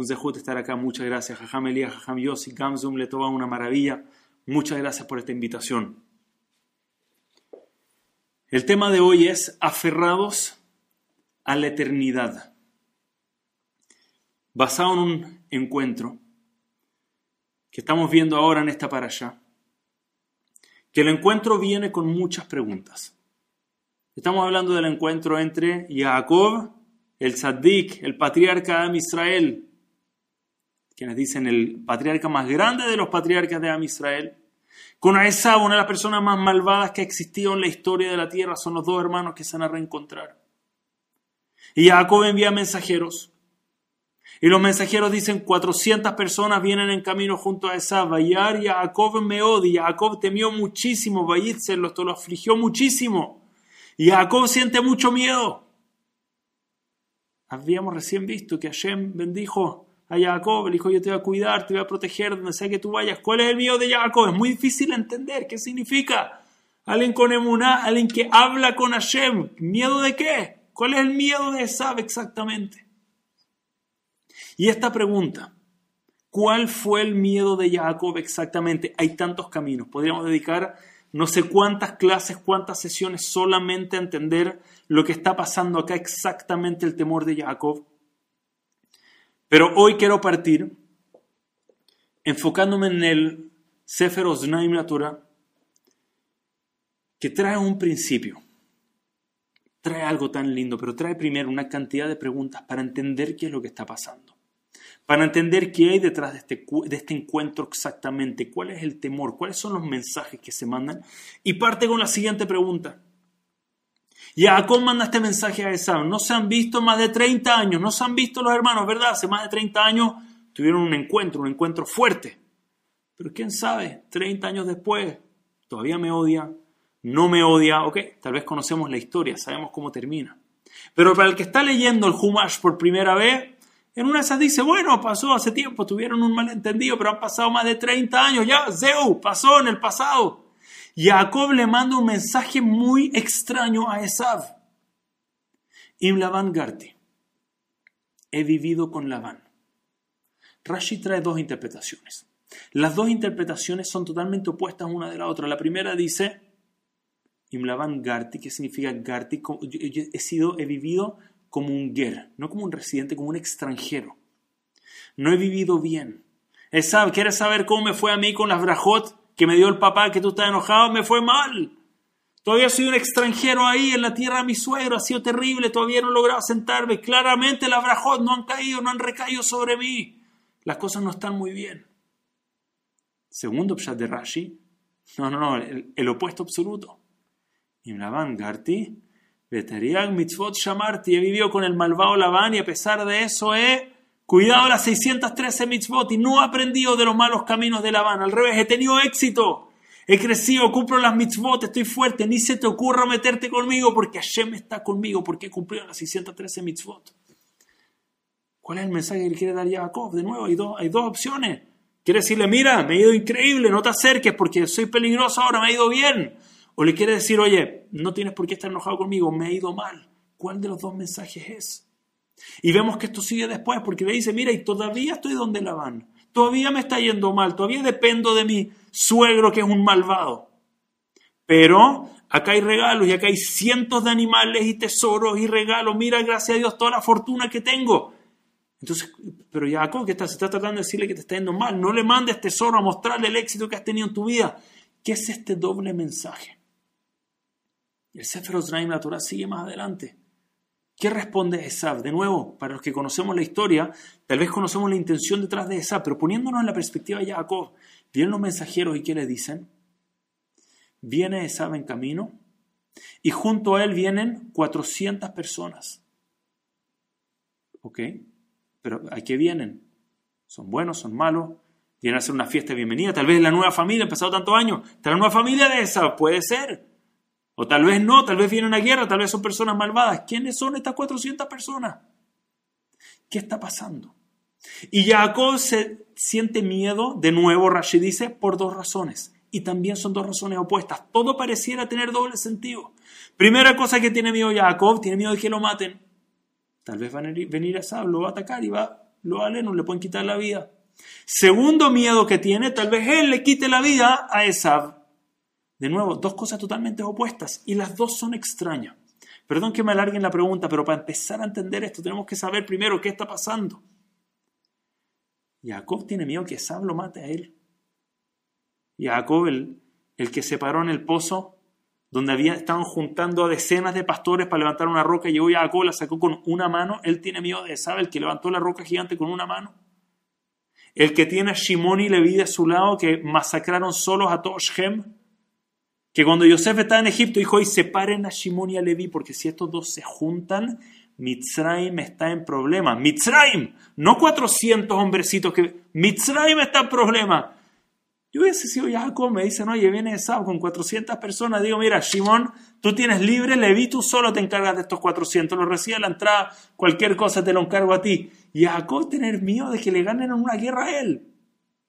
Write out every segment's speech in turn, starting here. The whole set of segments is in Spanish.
Un zehut estar acá. Muchas gracias. Jajam Elías, Jajam Yossi, Gamzum, le toma una maravilla. Muchas gracias por esta invitación. El tema de hoy es aferrados a la eternidad. Basado en un encuentro que estamos viendo ahora en esta para allá, que el encuentro viene con muchas preguntas. Estamos hablando del encuentro entre Jacob, el Saddik, el patriarca de Israel, quienes dicen el patriarca más grande de los patriarcas de Am Israel, con Aesab, una de las personas más malvadas que ha existido en la historia de la tierra, son los dos hermanos que se van a reencontrar. Y Jacob envía mensajeros y los mensajeros dicen 400 personas vienen en camino junto a esa Vayar y Jacob me odia. Jacob temió muchísimo. Vayitzel esto lo afligió muchísimo. Y Jacob siente mucho miedo. Habíamos recién visto que Hashem bendijo a Jacob. Le dijo: Yo te voy a cuidar, te voy a proteger donde sea que tú vayas. ¿Cuál es el miedo de Jacob? Es muy difícil entender. ¿Qué significa? Alguien con emuná, alguien que habla con Hashem. ¿Miedo de qué? ¿Cuál es el miedo de Esab exactamente? Y esta pregunta, ¿cuál fue el miedo de Jacob exactamente? Hay tantos caminos, podríamos dedicar no sé cuántas clases, cuántas sesiones solamente a entender lo que está pasando acá exactamente el temor de Jacob. Pero hoy quiero partir enfocándome en el Sefer Osnaim Natura, que trae un principio, trae algo tan lindo, pero trae primero una cantidad de preguntas para entender qué es lo que está pasando para entender qué hay detrás de este, de este encuentro exactamente, cuál es el temor, cuáles son los mensajes que se mandan. Y parte con la siguiente pregunta. Jacob manda este mensaje a Esau. No se han visto más de 30 años, no se han visto los hermanos, ¿verdad? Hace más de 30 años tuvieron un encuentro, un encuentro fuerte. Pero quién sabe, 30 años después, todavía me odia, no me odia, ok, tal vez conocemos la historia, sabemos cómo termina. Pero para el que está leyendo el Humash por primera vez, en una de esas dice, bueno, pasó hace tiempo, tuvieron un malentendido, pero han pasado más de 30 años, ya, Zeu, pasó en el pasado. Jacob le manda un mensaje muy extraño a Esav. Im Garti. He vivido con Labán. Rashi trae dos interpretaciones. Las dos interpretaciones son totalmente opuestas una de la otra. La primera dice, Im Garti, que significa Garti, he sido, he vivido como un ger, no como un residente, como un extranjero. No he vivido bien. Esab, ¿quieres saber cómo me fue a mí con las brajot que me dio el papá que tú estás enojado? Me fue mal. Todavía soy un extranjero ahí en la tierra de mi suegro, ha sido terrible, todavía no he logrado sentarme. Claramente las brajot no han caído, no han recaído sobre mí. Las cosas no están muy bien. Segundo Pshat de Rashi, no, no, no, el, opuesto absoluto. Imlaban Garti, Veterian mitzvot shamarti, he vivido con el malvado Labán y a pesar de eso he cuidado las 613 mitzvot y no he aprendido de los malos caminos de Labán. Al revés, he tenido éxito. He crecido, cumplo las mitzvot, estoy fuerte. Ni se te ocurra meterte conmigo porque Hashem está conmigo, porque he cumplido las 613 mitzvot. ¿Cuál es el mensaje que le quiere dar Jacob? De nuevo, hay, dos, hay dos opciones. Quiere decirle, mira, me he ido increíble, no te acerques porque soy peligroso ahora, me ha ido bien. O le quiere decir, oye, no tienes por qué estar enojado conmigo, me ha ido mal. ¿Cuál de los dos mensajes es? Y vemos que esto sigue después, porque le dice, mira, y todavía estoy donde la van. Todavía me está yendo mal, todavía dependo de mi suegro que es un malvado. Pero acá hay regalos y acá hay cientos de animales y tesoros y regalos. Mira, gracias a Dios, toda la fortuna que tengo. Entonces, pero Jacob, que está, se está tratando de decirle que te está yendo mal. No le mandes tesoro a mostrarle el éxito que has tenido en tu vida. ¿Qué es este doble mensaje? el Sefer Osraim, la Torah, sigue más adelante. ¿Qué responde Esab? De nuevo, para los que conocemos la historia, tal vez conocemos la intención detrás de Esab, pero poniéndonos en la perspectiva de Jacob, vienen los mensajeros y ¿qué le dicen? Viene Esab en camino y junto a él vienen 400 personas. ¿Ok? Pero ¿a qué vienen? ¿Son buenos? ¿Son malos? Vienen a hacer una fiesta de bienvenida. Tal vez la nueva familia, ha pasado tantos años. ¿Está la nueva familia de Esab? Puede ser. O tal vez no, tal vez viene una guerra, tal vez son personas malvadas. ¿Quiénes son estas 400 personas? ¿Qué está pasando? Y Jacob se siente miedo, de nuevo Rashi dice, por dos razones. Y también son dos razones opuestas. Todo pareciera tener doble sentido. Primera cosa que tiene miedo Jacob, tiene miedo de que lo maten. Tal vez va a venir a Sab, lo va a atacar y va lo no le pueden quitar la vida. Segundo miedo que tiene, tal vez él le quite la vida a Esav. De nuevo, dos cosas totalmente opuestas y las dos son extrañas. Perdón que me alarguen la pregunta, pero para empezar a entender esto tenemos que saber primero qué está pasando. Jacob tiene miedo que Esab lo mate a él. Jacob, el, el que se paró en el pozo, donde había, estaban juntando a decenas de pastores para levantar una roca, y llegó Jacob, la sacó con una mano, él tiene miedo de Esab, el que levantó la roca gigante con una mano. El que tiene a Shimon y Leví de su lado, que masacraron solos a todo Shem, que cuando Yosef estaba en Egipto dijo, y separen a Shimon y a Leví, porque si estos dos se juntan, Mitzrayim está en problema. Mitzrayim, no 400 hombrecitos que... Mitzrayim está en problema. Yo hubiese sido Jacob, me dicen, oye, viene Esab con 400 personas. Digo, mira, Shimon, tú tienes libre, Leví, tú solo te encargas de estos 400. Lo recibe a la entrada, cualquier cosa te lo encargo a ti. Y Jacob tener miedo de que le ganen una guerra a él,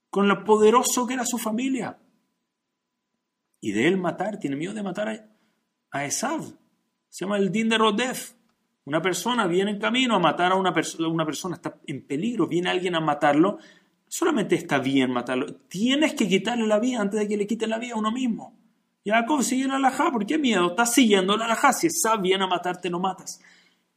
con lo poderoso que era su familia. Y de él matar, tiene miedo de matar a, a Esab. Se llama el Din de Rodef. Una persona viene en camino a matar a una, persona, una persona, está en peligro, viene alguien a matarlo solamente está bien matarlo, tienes que quitarle la vida antes de que le quiten la vida a uno mismo. Jacob sigue la alajá, ¿por qué miedo? Estás siguiendo la alajá, si está bien a matarte no matas.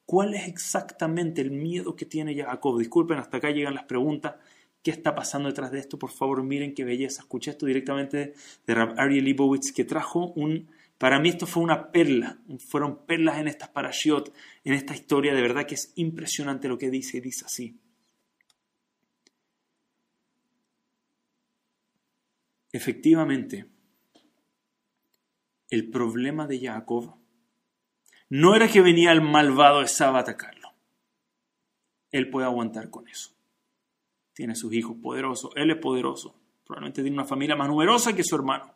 ¿Cuál es exactamente el miedo que tiene Jacob? Disculpen, hasta acá llegan las preguntas. ¿Qué está pasando detrás de esto? Por favor, miren qué belleza. Escuché esto directamente de Rab Ariel Leibowitz, que trajo un... Para mí esto fue una perla. Fueron perlas en estas parashiot, en esta historia. De verdad que es impresionante lo que dice. Dice así. Efectivamente, el problema de Jacob no era que venía el malvado Esab a atacarlo. Él puede aguantar con eso. Tiene sus hijos poderosos, él es poderoso. Probablemente tiene una familia más numerosa que su hermano.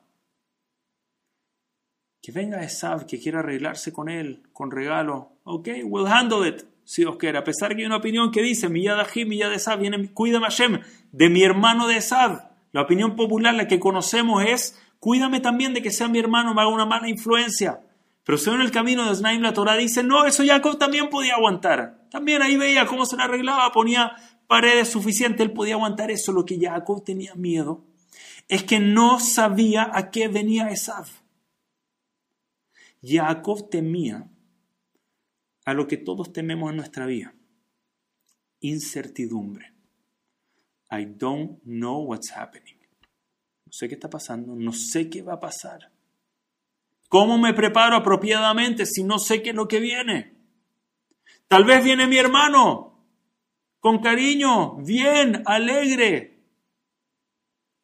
Que venga Esab, que quiera arreglarse con él, con regalo. Ok, we'll handle it, si Dios quiere. A pesar que hay una opinión que dice, mi yad mi yad Esab, viene, cuídame Hashem, de mi hermano de Esab. La opinión popular, la que conocemos, es cuídame también de que sea mi hermano, me haga una mala influencia. Pero según el camino de Snaim, la Torah dice, no, eso Jacob también podía aguantar. También ahí veía cómo se le arreglaba, ponía paredes suficientes, él podía aguantar eso. Lo que Jacob tenía miedo es que no sabía a qué venía Esav. Jacob temía a lo que todos tememos en nuestra vida, incertidumbre. I don't know what's happening. No sé qué está pasando, no sé qué va a pasar. ¿Cómo me preparo apropiadamente si no sé qué es lo que viene? Tal vez viene mi hermano, con cariño, bien, alegre.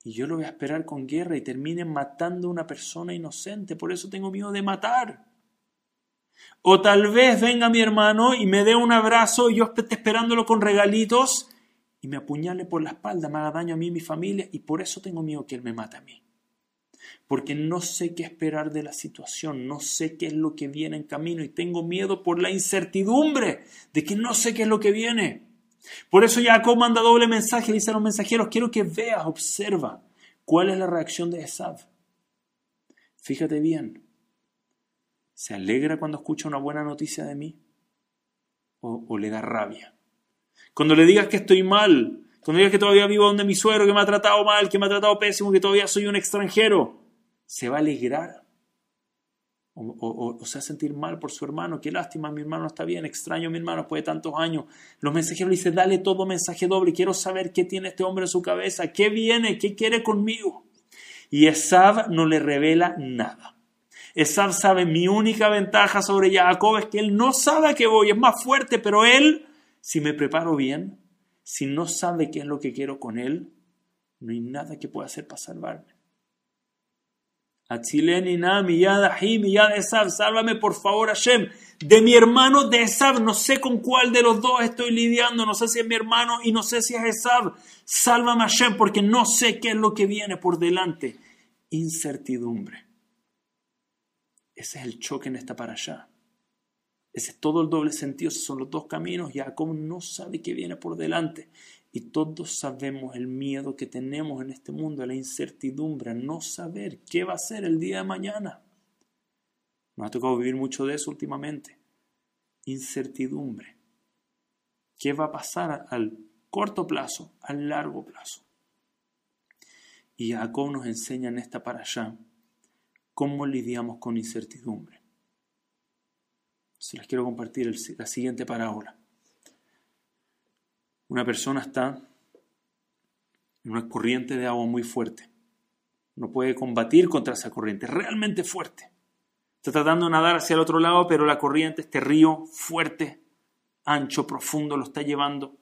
Y yo lo voy a esperar con guerra y termine matando a una persona inocente. Por eso tengo miedo de matar. O tal vez venga mi hermano y me dé un abrazo y yo esté esperándolo con regalitos y me apuñale por la espalda, me haga daño a mí y mi familia, y por eso tengo miedo que Él me mate a mí. Porque no sé qué esperar de la situación, no sé qué es lo que viene en camino y tengo miedo por la incertidumbre de que no sé qué es lo que viene. Por eso Jacob manda doble mensaje, dice a los mensajeros, quiero que veas, observa cuál es la reacción de Esav. Fíjate bien, ¿se alegra cuando escucha una buena noticia de mí? o le da rabia? Cuando le digas que estoy mal, cuando digas que todavía vivo donde mi suegro, que me ha tratado mal, que me ha tratado pésimo, que todavía soy un extranjero, se va a alegrar. O, se va a sentir mal por su hermano. Qué lástima, mi hermano está bien, extraño a mi hermano después de tantos años. Los mensajeros le dicen, dale todo mensaje doble, quiero saber qué tiene este hombre en su cabeza, qué viene, qué quiere conmigo. Y Esav no le revela nada. Esav sabe mi única ventaja sobre Jacob es que él no sabe que voy, es más fuerte, pero él si me preparo bien, si no sabe qué es lo que quiero con él, no hay nada que pueda hacer para salvarme. Sálvame por favor, Hashem, de mi hermano de Esab. No sé con cuál de los dos estoy lidiando. No sé si es mi hermano y no sé si es Esab. Sálvame, Hashem, porque no sé qué es lo que viene por delante. Incertidumbre. Ese es el choque en esta para allá. Ese es todo el doble sentido, esos son los dos caminos. Jacob no sabe qué viene por delante. Y todos sabemos el miedo que tenemos en este mundo, la incertidumbre, no saber qué va a ser el día de mañana. Nos ha tocado vivir mucho de eso últimamente. Incertidumbre. ¿Qué va a pasar al corto plazo, a largo plazo. Y Jacob nos enseña en esta para allá cómo lidiamos con incertidumbre. Se les quiero compartir la siguiente parábola. Una persona está en una corriente de agua muy fuerte. No puede combatir contra esa corriente, realmente fuerte. Está tratando de nadar hacia el otro lado, pero la corriente, este río fuerte, ancho, profundo, lo está llevando.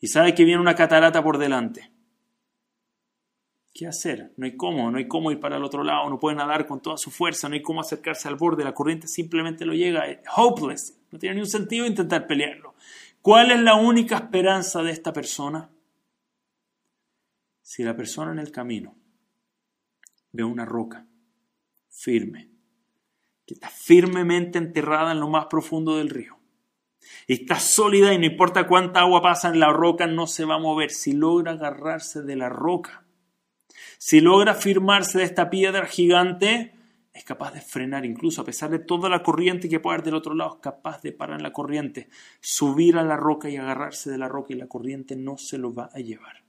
Y sabe que viene una catarata por delante. ¿Qué hacer? No hay cómo, no hay cómo ir para el otro lado, no puede nadar con toda su fuerza, no hay cómo acercarse al borde, la corriente simplemente lo llega, es hopeless, no tiene ni un sentido intentar pelearlo. ¿Cuál es la única esperanza de esta persona? Si la persona en el camino ve una roca firme, que está firmemente enterrada en lo más profundo del río, está sólida y no importa cuánta agua pasa en la roca, no se va a mover. Si logra agarrarse de la roca, si logra firmarse de esta piedra gigante, es capaz de frenar, incluso a pesar de toda la corriente que puede haber del otro lado, es capaz de parar la corriente, subir a la roca y agarrarse de la roca y la corriente no se lo va a llevar.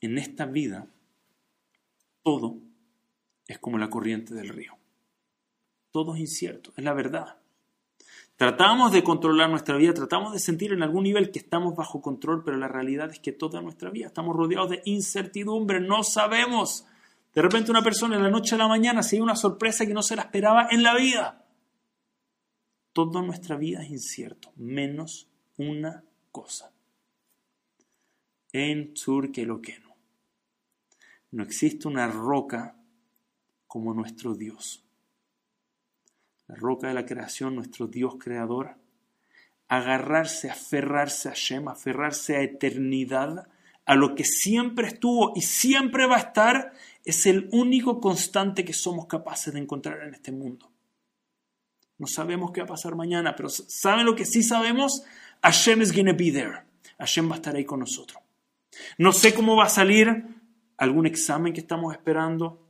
En esta vida, todo es como la corriente del río. Todo es incierto, es la verdad. Tratamos de controlar nuestra vida, tratamos de sentir en algún nivel que estamos bajo control, pero la realidad es que toda nuestra vida estamos rodeados de incertidumbre, no sabemos. De repente una persona en la noche a la mañana se dio una sorpresa que no se la esperaba en la vida. Toda nuestra vida es incierto, menos una cosa. En sur que lo que no. No existe una roca como nuestro Dios la roca de la creación, nuestro Dios creador, agarrarse, aferrarse a Shem, aferrarse a eternidad, a lo que siempre estuvo y siempre va a estar, es el único constante que somos capaces de encontrar en este mundo. No sabemos qué va a pasar mañana, pero ¿saben lo que sí sabemos? Hashem is going to be there. Hashem va a estar ahí con nosotros. No sé cómo va a salir algún examen que estamos esperando,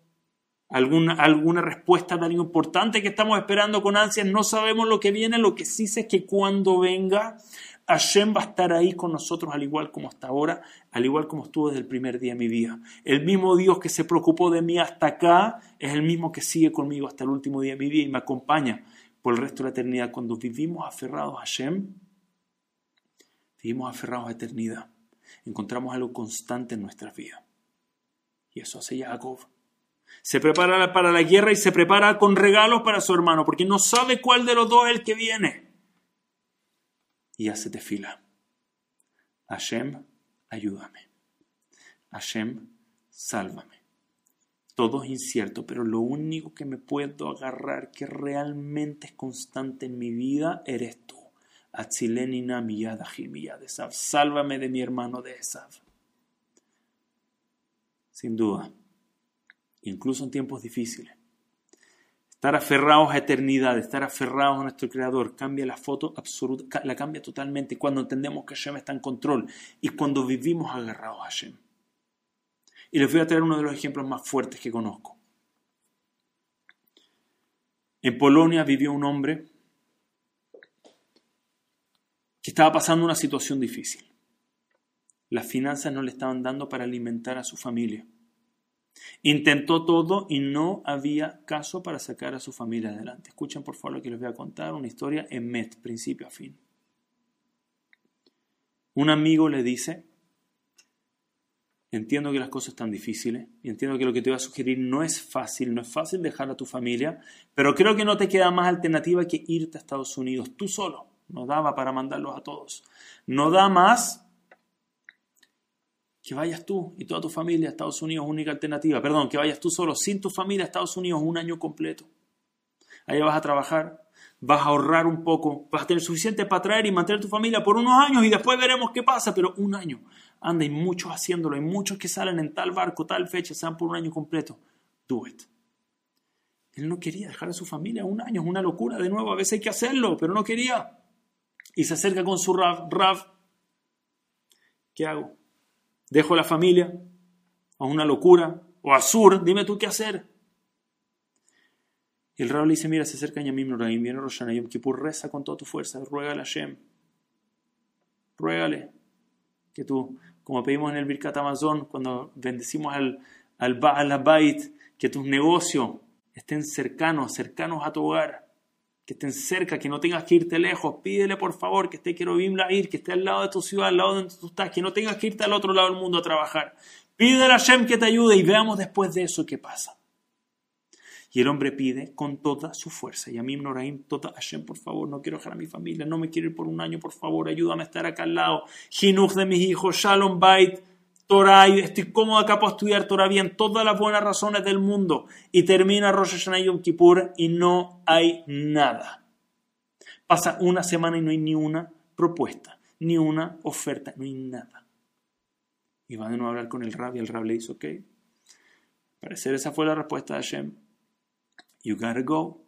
alguna, alguna respuesta de algo importante que estamos esperando con ansias. No sabemos lo que viene, lo que sí sé es que cuando venga, Hashem va a estar ahí con nosotros al igual como hasta ahora, al igual como estuvo desde el primer día de mi vida. El mismo Dios que se preocupó de mí hasta acá es el mismo que sigue conmigo hasta el último día de mi vida y me acompaña por el resto de la eternidad. Cuando vivimos aferrados a Hashem, vivimos aferrados a eternidad. Encontramos algo constante en nuestra vida. Y eso hace Jacob. Se prepara para la guerra y se prepara con regalos para su hermano, porque no sabe cuál de los dos es el que viene. Y hace fila. Hashem, ayúdame. Hashem, sálvame. Todo es incierto, pero lo único que me puedo agarrar que realmente es constante en mi vida eres tú. Sálvame de mi hermano de Esav. Sin duda incluso en tiempos difíciles. Estar aferrados a eternidad, estar aferrados a nuestro Creador, cambia la foto absoluta, la cambia totalmente cuando entendemos que Hashem está en control y cuando vivimos agarrados a Hashem. Y les voy a traer uno de los ejemplos más fuertes que conozco. En Polonia vivió un hombre que estaba pasando una situación difícil. Las finanzas no le estaban dando para alimentar a su familia. Intentó todo y no había caso para sacar a su familia adelante. Escuchen por favor lo que les voy a contar, una historia en Met, principio a fin. Un amigo le dice, entiendo que las cosas están difíciles y entiendo que lo que te voy a sugerir no es fácil, no es fácil dejar a tu familia, pero creo que no te queda más alternativa que irte a Estados Unidos tú solo. No daba para mandarlos a todos. No da más que vayas tú y toda tu familia a Estados Unidos, única alternativa. Perdón, que vayas tú solo, sin tu familia a Estados Unidos un año completo. Ahí vas a trabajar, vas a ahorrar un poco, vas a tener suficiente para traer y mantener tu familia por unos años y después veremos qué pasa, pero un año. Anda, hay muchos haciéndolo, hay muchos que salen en tal barco, tal fecha, se van por un año completo. Do it. Él no quería dejar a su familia un año, es una locura de nuevo, a veces hay que hacerlo, pero no quería. Y se acerca con su Rav, Rav, ¿qué hago? Dejo la familia a una locura o a Sur, dime tú qué hacer. Y el rabo le dice, mira, se acerca Yamim Noraim, viene Roshana Yom Kippur, reza con toda tu fuerza, ruégale a Shem, ruégale, Que tú, como pedimos en el Birkat Amazon, cuando bendecimos al, al Baal Bait, que tus negocios estén cercanos, cercanos a tu hogar, que estén cerca, que no tengas que irte lejos. Pídele por favor que esté quiero ir, que esté al lado de tu ciudad, al lado donde tú estás, que no tengas que irte al otro lado del mundo a trabajar. Pídele a Hashem que te ayude y veamos después de eso qué pasa. Y el hombre pide con toda su fuerza. Y a mí, Noraim, toda Hashem, por favor, no quiero dejar a mi familia, no me quiero ir por un año, por favor, ayúdame a estar acá al lado. Jinuj de mis hijos, Shalom Bait, Torah, estoy cómodo acá para estudiar Torah bien, todas las buenas razones del mundo. Y termina Rosh Hashanah Yom Kippur y no hay nada. Pasa una semana y no hay ni una propuesta, ni una oferta, no hay nada. Y va de nuevo a hablar con el Rab y el Rab le dice, ok, parecer esa fue la respuesta de Hashem You gotta go.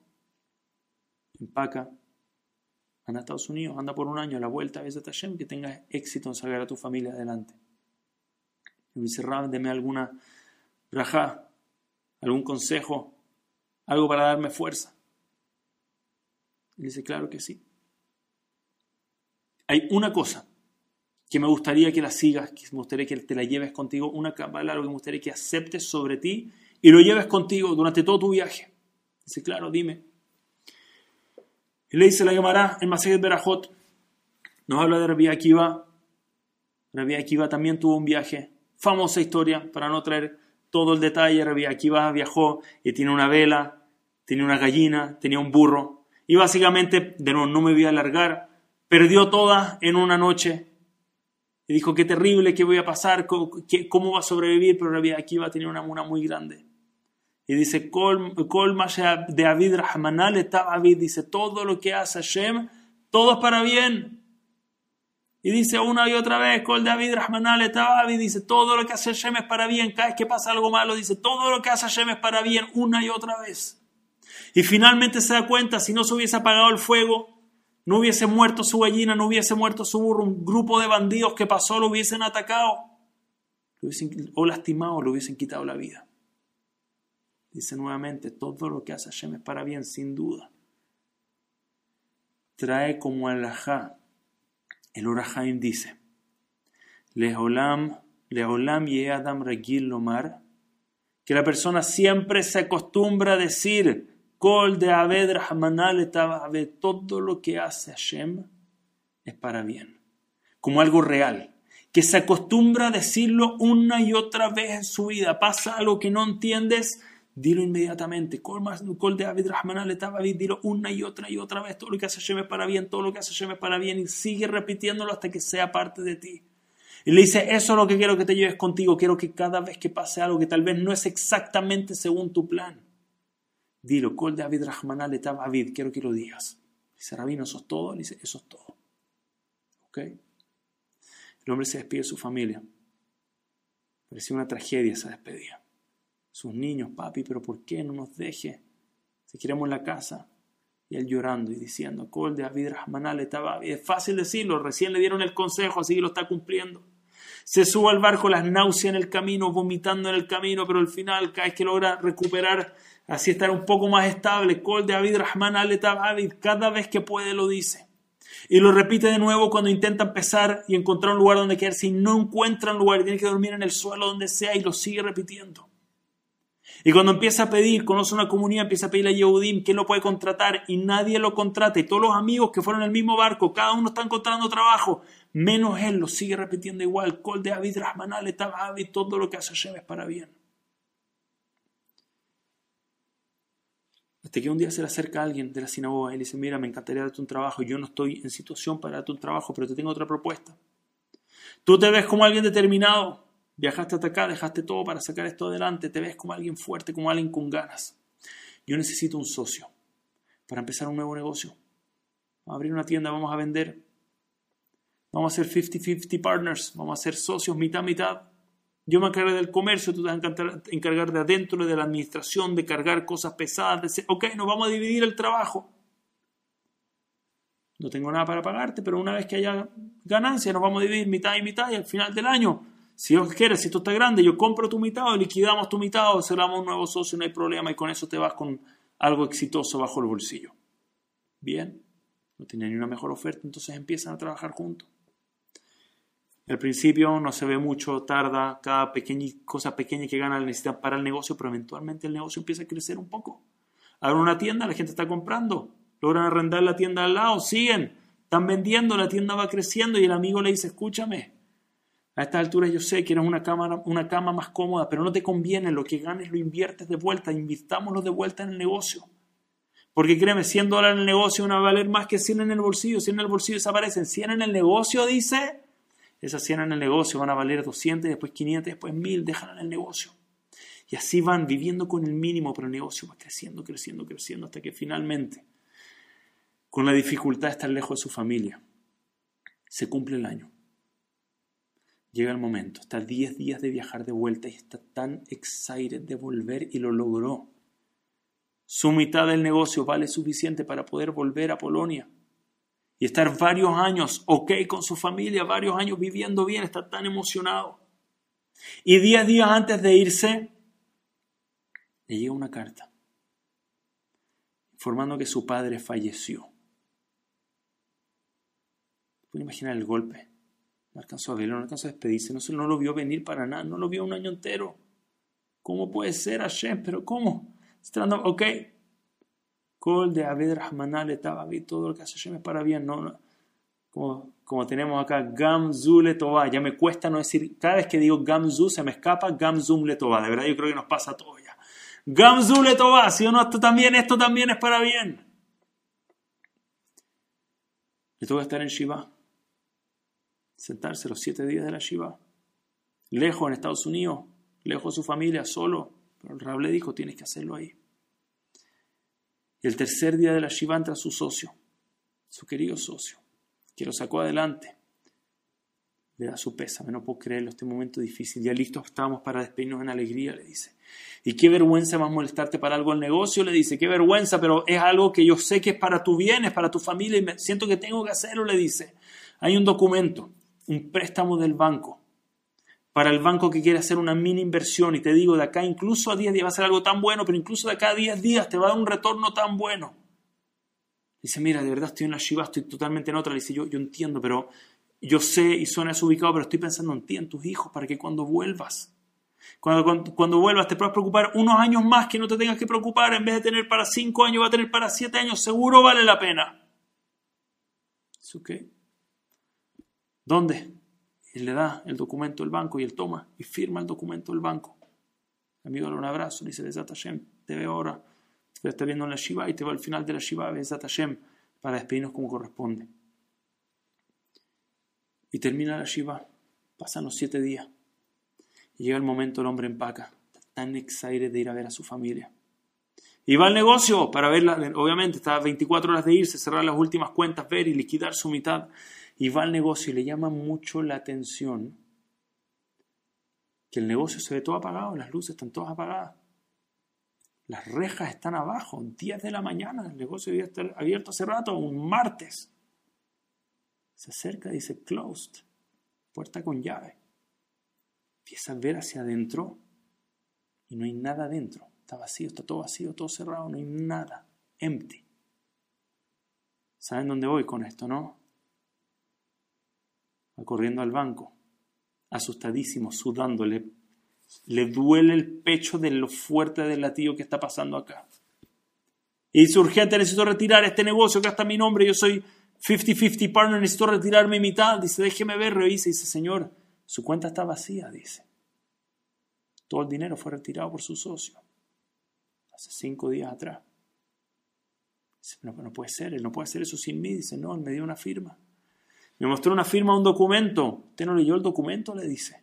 Empaca. Anda a Estados Unidos, anda por un año a la vuelta a veces Hashem, que tengas éxito en sacar a tu familia adelante. Dice, deme alguna raja, algún consejo, algo para darme fuerza. Y dice, claro que sí. Hay una cosa que me gustaría que la sigas, que me gustaría que te la lleves contigo, una cámara, algo que me gustaría que aceptes sobre ti y lo lleves contigo durante todo tu viaje. Dice, claro, dime. Y le dice la llamará en Masejet Berajot. Nos habla de Rabbi Akiva. Rabbi Akiva también tuvo un viaje. Famosa historia, para no traer todo el detalle. Rabbi Akiva viajó y tiene una vela, tiene una gallina, tenía un burro. Y básicamente, de no me voy a alargar, perdió todas en una noche. Y dijo, qué terrible, qué voy a pasar, cómo, va a sobrevivir, pero Rabbi Akiva tenía una muna muy grande. Y dice, Kol, de David Rahmanal está David. Dice, todo lo que hace Hashem, todo es para bien. Y dice una y otra vez, Kol David Rahmanal David. Dice, todo lo que hace Hashem es para bien. Cada vez que pasa algo malo, dice, todo lo que hace Hashem es para bien, una y otra vez. Y finalmente se da cuenta, si no se hubiese apagado el fuego, no hubiese muerto su gallina, no hubiese muerto su burro, un grupo de bandidos que pasó lo hubiesen atacado, o lastimado, lo hubiesen quitado la vida. Dice nuevamente, todo lo que hace Hashem es para bien, sin duda. Trae como alajá. El Orahaim dice, Leolam, Leolam y Adam Regil Lomar, que la persona siempre se acostumbra a decir, Kol de Aved Rahmanal todo lo que hace Hashem es para bien, como algo real, que se acostumbra a decirlo una y otra vez en su vida. Pasa algo que no entiendes, Dilo inmediatamente. Col de David Rahman David, dilo una y otra y otra vez. Todo lo que hace Hashem para bien, todo lo que hace Hashem para bien. Y sigue repitiéndolo hasta que sea parte de ti. Y le dice, eso es lo que quiero que te lleves contigo. Quiero que cada vez que pase algo que tal vez no es exactamente según tu plan, dilo, de David Rahman David, quiero que lo digas. Dice, Rabino, eso es todo. Le dice, eso es todo. ¿Ok? El hombre se despide de su familia. Parecía una tragedia esa despedida sus niños, papi, pero ¿por qué no nos deje? Si queremos la casa. Y él llorando y diciendo, Col de David Rahmanal estaba Es fácil decirlo, recién le dieron el consejo, así que lo está cumpliendo. Se sube al barco, las náuseas en el camino, vomitando en el camino, pero al final, cada vez que logra recuperar, así estar un poco más estable, Col de David Rahmanal estaba cada vez que puede lo dice. Y lo repite de nuevo cuando intenta empezar y encontrar un lugar donde quedarse y no encuentra un lugar tiene que dormir en el suelo donde sea y lo sigue repitiendo. Y cuando empieza a pedir, conoce una comunidad, empieza a pedirle a Yehudim quién lo puede contratar y nadie lo contrata. Y todos los amigos que fueron en el mismo barco, cada uno está encontrando trabajo, menos él, lo sigue repitiendo igual. Col de David Rahmanal, todo lo que hace Hashem es para bien. Hasta que un día se le acerca a alguien de la sinagoga y le dice, mira, me encantaría darte un trabajo, yo no estoy en situación para darte un trabajo, pero te tengo otra propuesta. Tú te ves como alguien determinado, Viajaste hasta acá, dejaste todo para sacar esto adelante, te ves como alguien fuerte, como alguien con ganas. Yo necesito un socio para empezar un nuevo negocio. Vamos a abrir una tienda, vamos a vender. Vamos a ser 50-50 partners, vamos a ser socios mitad-mitad. Yo me encargo del comercio, tú te vas a encargar de adentro, de la administración, de cargar cosas pesadas. De ok, nos vamos a dividir el trabajo. No tengo nada para pagarte, pero una vez que haya ganancia, nos vamos a dividir mitad y mitad y al final del año si Dios quiere, si esto está grande, yo compro tu mitad, liquidamos tu mitad, cerramos un nuevo socio, no hay problema, y con eso te vas con algo exitoso bajo el bolsillo. Bien, no tiene ni una mejor oferta, entonces empiezan a trabajar juntos. Al principio no se ve mucho, tarda, cada pequeña, cosa pequeña que gana la necesita para el negocio, pero eventualmente el negocio empieza a crecer un poco. Abren una tienda, la gente está comprando, logran arrendar la tienda al lado, siguen, están vendiendo, la tienda va creciendo y el amigo le dice, escúchame, a esta altura yo sé que eres una cama, una cama más cómoda, pero no te conviene, lo que ganes lo inviertes de vuelta, invirtámoslo de vuelta en el negocio. Porque créeme, 100 dólares en el negocio van a valer más que 100 en el bolsillo, 100 en el bolsillo desaparecen, 100 en el negocio, dice, esas 100 en el negocio van a valer 200, después 500, después 1000, déjala en el negocio. Y así van viviendo con el mínimo, pero el negocio va creciendo, creciendo, creciendo, hasta que finalmente, con la dificultad de estar lejos de su familia, se cumple el año llega el momento, está 10 días de viajar de vuelta y está tan excited de volver y lo logró. Su mitad del negocio vale suficiente para poder volver a Polonia y estar varios años ok con su familia, varios años viviendo bien, está tan emocionado. Y 10 días antes de irse, le llega una carta informando que su padre falleció. ¿Pueden imaginar el golpe? No alcanzó a verlo, no alcanzó a despedirse, no, no lo vio venir para nada, no lo vio un año entero. ¿Cómo puede ser Hashem? ¿Pero cómo? Ok. Col de Abed Rahmanal estaba todo lo que hace Hashem es para bien. No, Como, como, tenemos acá, Gamzu le Ya me cuesta no decir, cada vez que digo Gamzu se me escapa Gamzum le De verdad yo creo que nos pasa a todos ya. Gamzu le Si o no, esto también, esto también es para bien. Le toca estar en Shiva sentarse los siete días de la Shiva, lejos en Estados Unidos, lejos de su familia, solo. Pero el Rab le dijo, tienes que hacerlo ahí. Y el tercer día de la Shiva entra su socio, su querido socio, que lo sacó adelante. Le da su pésame, no puedo creerlo, este momento difícil. Ya listos estamos para despedirnos en alegría, le dice. Y qué vergüenza más molestarte para algo el negocio, le dice. Qué vergüenza, pero es algo que yo sé que es para tu bien, es para tu familia y me siento que tengo que hacerlo, le dice. Hay un documento un préstamo del banco para el banco que quiere hacer una mini inversión y te digo, de acá incluso a 10 días va a ser algo tan bueno, pero incluso de acá a 10 días te va a dar un retorno tan bueno. Dice, mira, de verdad estoy en la Shiva, estoy totalmente en otra. dice, yo, yo entiendo, pero yo sé y suena ubicado, pero estoy pensando en ti, en tus hijos, para que cuando vuelvas, cuando, cuando, cuando, vuelvas te puedas preocupar unos años más que no te tengas que preocupar, en vez de tener para 5 años, va a tener para 7 años, seguro vale la pena. ¿Eso qué? ¿Dónde? Y le da el documento del banco y él toma y firma el documento del banco. El amigo le un abrazo, le dice, Besat Hashem, te veo ahora, te está viendo en la Shiva y te va al final de la Shiva, Besat Hashem, para despedirnos como corresponde. Y termina la Shiva, pasan los siete días. Y llega el momento, el hombre empaca, tan excited de ir a ver a su familia. Y va al negocio para verla, obviamente, está 24 horas de irse, cerrar las últimas cuentas, ver y liquidar su mitad y va al negocio y le llama mucho la atención que el negocio se ve todo apagado, las luces están todas apagadas. Las rejas están abajo, 10 de la mañana, el negocio debe estar abierto hace rato, un martes. Se acerca, dice closed, puerta con llave. Empieza a ver hacia adentro y no hay nada adentro. Está vacío, está todo vacío, todo cerrado, no hay nada. Empty. ¿Saben dónde voy con esto, no? Corriendo al banco, asustadísimo, sudándole. Le duele el pecho de lo fuerte del latido que está pasando acá. Y dice, urgente, necesito retirar este negocio, que está mi nombre, yo soy 50-50 partner, necesito retirar mi mitad. Dice, déjeme ver, revisa. Dice, señor, su cuenta está vacía, dice. Todo el dinero fue retirado por su socio. Hace cinco días atrás. Dice, no, no puede ser, él no puede hacer eso sin mí. Dice, no, él me dio una firma. Me mostró una firma, un documento. ¿Usted no leyó el documento? Le dice.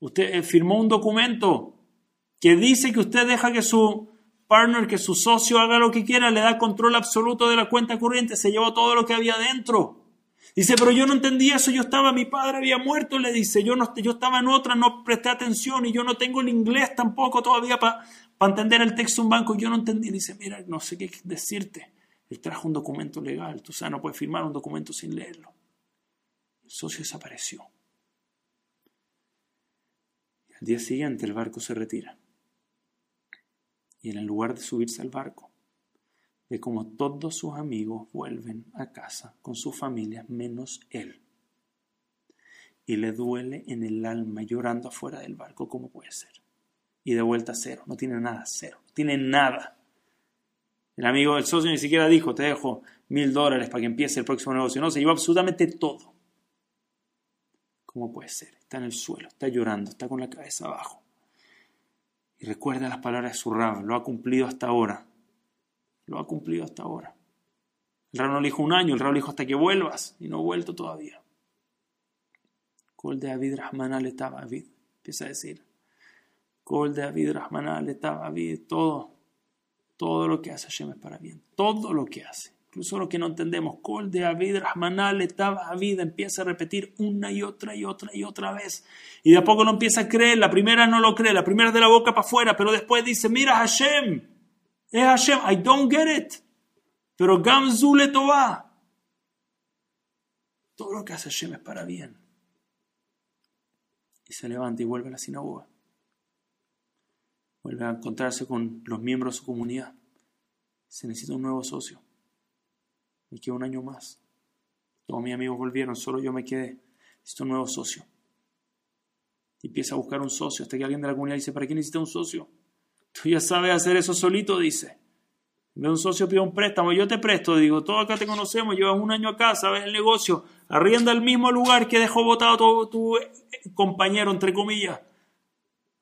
Usted eh, firmó un documento que dice que usted deja que su partner, que su socio haga lo que quiera, le da control absoluto de la cuenta corriente, se llevó todo lo que había dentro. Dice, pero yo no entendí eso, yo estaba, mi padre había muerto, le dice, yo, no, yo estaba en otra, no presté atención y yo no tengo el inglés tampoco todavía para entender el texto de un banco, yo no entendí. Dice, mira, no sé qué decirte. Él trajo un documento legal. Tú sabes, no puedes firmar un documento sin leerlo. El socio desapareció. Al día siguiente el barco se retira. Y en el lugar de subirse al barco, ve como todos sus amigos vuelven a casa con sus familias, menos él. y le duele en el alma llorando afuera del barco. ¿Cómo puede ser? Y de vuelta cero. No tiene nada, cero. No tiene nada. El amigo del socio ni siquiera dijo, te dejo mil dólares para que empiece el próximo negocio. No, se llevó absolutamente todo. ¿Cómo puede ser? Está en el suelo, está llorando, está con la cabeza abajo. Y recuerda las palabras de su rab, lo ha cumplido hasta ahora. Lo ha cumplido hasta ahora. El rab no le dijo un año, el rab le dijo hasta que vuelvas y no ha vuelto todavía. Col de David Rahman al David, empieza a decir. Col de David Rahman al David, todo, todo lo que hace Hashem es para bien, todo lo que hace incluso lo que no entendemos, Col de Avid, Rahmanal, Avid, empieza a repetir una y otra y otra y otra vez. Y de a poco lo empieza a creer, la primera no lo cree, la primera es de la boca para afuera, pero después dice, mira Hashem, es Hashem, I don't get it, pero Gamzu le. Todo lo que hace Hashem es para bien. Y se levanta y vuelve a la sinagoga. Vuelve a encontrarse con los miembros de su comunidad. Se necesita un nuevo socio. Me quedo un año más. Todos mis amigos volvieron, solo yo me quedé. Necesito un nuevo socio. Y empieza a buscar un socio hasta que alguien de la comunidad dice, ¿para qué necesita un socio? Tú ya sabes hacer eso solito, dice. Ve un socio pide un préstamo, yo te presto, digo, todos acá te conocemos, llevas un año acá, sabes el negocio, arrienda el mismo lugar que dejó votado tu, tu eh, compañero, entre comillas.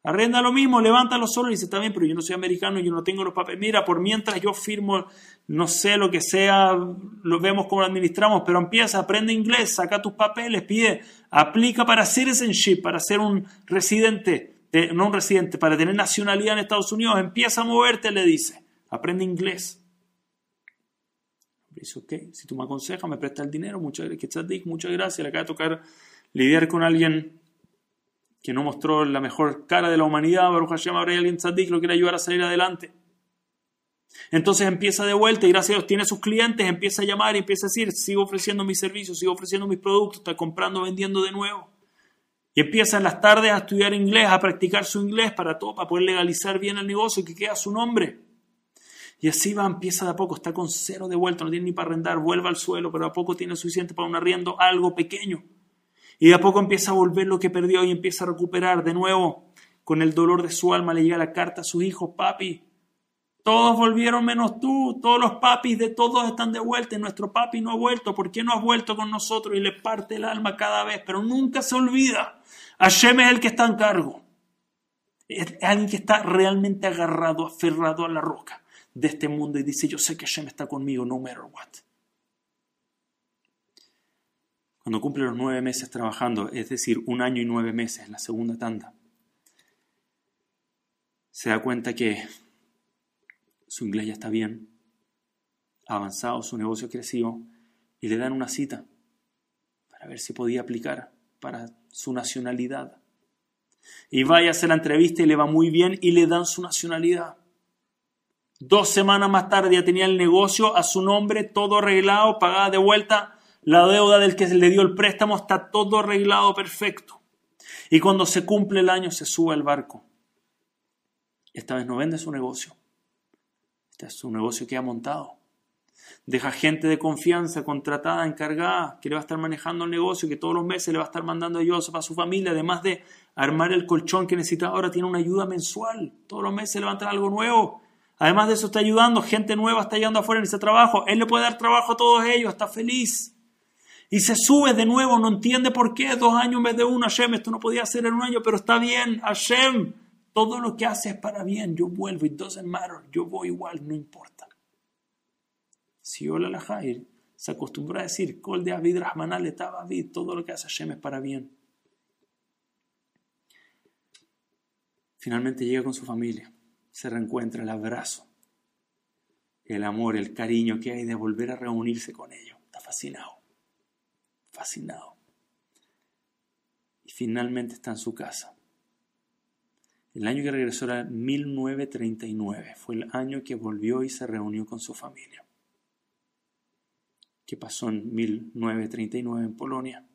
Arrenda lo mismo, levántalo solo y dice, está bien, pero yo no soy americano, yo no tengo los papeles. Mira, por mientras yo firmo, no sé lo que sea, lo vemos cómo lo administramos, pero empieza, aprende inglés, saca tus papeles, pide, aplica para citizenship, para ser un residente, no un residente, para tener nacionalidad en Estados Unidos, empieza a moverte, le dice, aprende inglés. Dice, ok, si tú me aconsejas, me presta el dinero, muchas gracias, muchas gracias, le acaba de tocar lidiar con alguien que no mostró la mejor cara de la humanidad, Baruch Hashem, habrá alguien tzadik lo quiere ayudar a salir adelante. Entonces empieza de vuelta y gracias a Dios tiene sus clientes, empieza a llamar y empieza a decir, sigo ofreciendo mis servicios, sigo ofreciendo mis productos, está comprando, vendiendo de nuevo. Y empieza en las tardes a estudiar inglés, a practicar su inglés para todo, para poder legalizar bien el negocio y que quede su nombre. Y así va, empieza de a poco, está con cero de vuelta, no tiene ni para arrendar, vuelve al suelo, pero a poco tiene suficiente para un arriendo, algo pequeño. Y de a poco empieza a volver lo que perdió y empieza a recuperar de nuevo. Con el dolor de su alma le llega la carta a sus hijos, papi. Todos volvieron menos tú, todos los papis de todos están de vuelta y nuestro papi no ha vuelto. ¿Por qué no has vuelto con nosotros? Y le parte el alma cada vez, pero nunca se olvida. Hashem es el que está en cargo. Es alguien que está realmente agarrado, aferrado a la roca de este mundo y dice, yo sé que Hashem está conmigo, no matter what. Cuando cumple los nueve meses trabajando, es decir, un año y nueve meses, la segunda tanda, se da cuenta que su inglés ya está bien, ha avanzado, su negocio ha crecido, y le dan una cita para ver si podía aplicar para su nacionalidad. Y vaya a hacer la entrevista y le va muy bien y le dan su nacionalidad. Dos semanas más tarde ya tenía el negocio a su nombre, todo arreglado, pagada de vuelta la deuda del que le dio el préstamo está todo arreglado perfecto. Y cuando se cumple el año se sube al barco. Esta vez no vende su negocio. Este es su negocio que ha montado. Deja gente de confianza, contratada, encargada, que le va a estar manejando el negocio, que todos los meses le va a estar mandando a Joseph a su familia, además de armar el colchón que necesita ahora, tiene una ayuda mensual. Todos los meses levanta algo nuevo. Además de eso está ayudando, gente nueva está llegando afuera en ese trabajo. Él le puede dar trabajo a todos ellos, está feliz. Y se sube de nuevo, no entiende por qué, dos años en vez de uno, Hashem, esto no podía ser en un año, pero está bien, Hashem, todo lo que hace es para bien, yo vuelvo, it doesn't matter, yo voy igual, no importa. Si hola la se acostumbró a decir, Kol de Avid Rahmanal estaba Avid, todo lo que hace Hashem es para bien. Finalmente llega con su familia, se reencuentra el abrazo, el amor, el cariño que hay de volver a reunirse con ellos. Está fascinado fascinado. Y finalmente está en su casa. El año que regresó era 1939. Fue el año que volvió y se reunió con su familia. ¿Qué pasó en 1939 en Polonia?